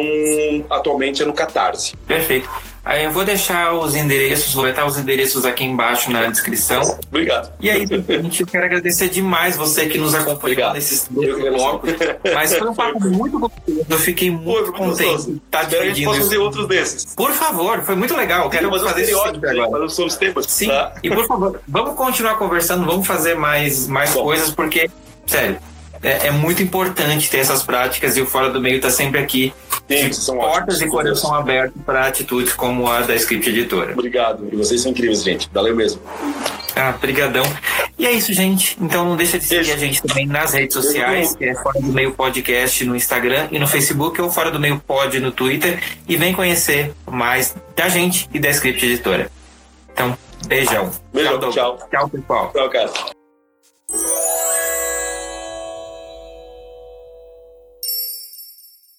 atualmente no Catarse. Perfeito. Aí eu vou deixar os endereços, vou botar os endereços aqui embaixo na descrição. Obrigado. E aí, gente, eu quero agradecer demais você que nos acompanhou Obrigado. nesses dois blocos. Mas foi um papo muito gostoso. Eu fiquei muito foi contente gente dividindo possa fazer outros desses. Por favor, foi muito legal. Quero Fazer um fazer isso aí, agora. falando sobre os temas. Sim, tá? e por favor, vamos continuar conversando, vamos fazer mais, mais Bom. coisas, porque, sério, é, é muito importante ter essas práticas e o Fora do Meio está sempre aqui, Sim, de são portas ótimos. e coração aberto para atitudes como a da Script Editora. Obrigado. E vocês são incríveis, gente. Valeu mesmo. Ah, brigadão. E é isso, gente. Então não deixa de seguir Beijo. a gente também nas redes sociais, que é Fora do Meio Podcast no Instagram e no Facebook, ou Fora do Meio Pod no Twitter, e vem conhecer mais da gente e da Script Editora. Então, beijão. Beijão, Douglas. tchau. Tchau, pessoal. Tchau, cara.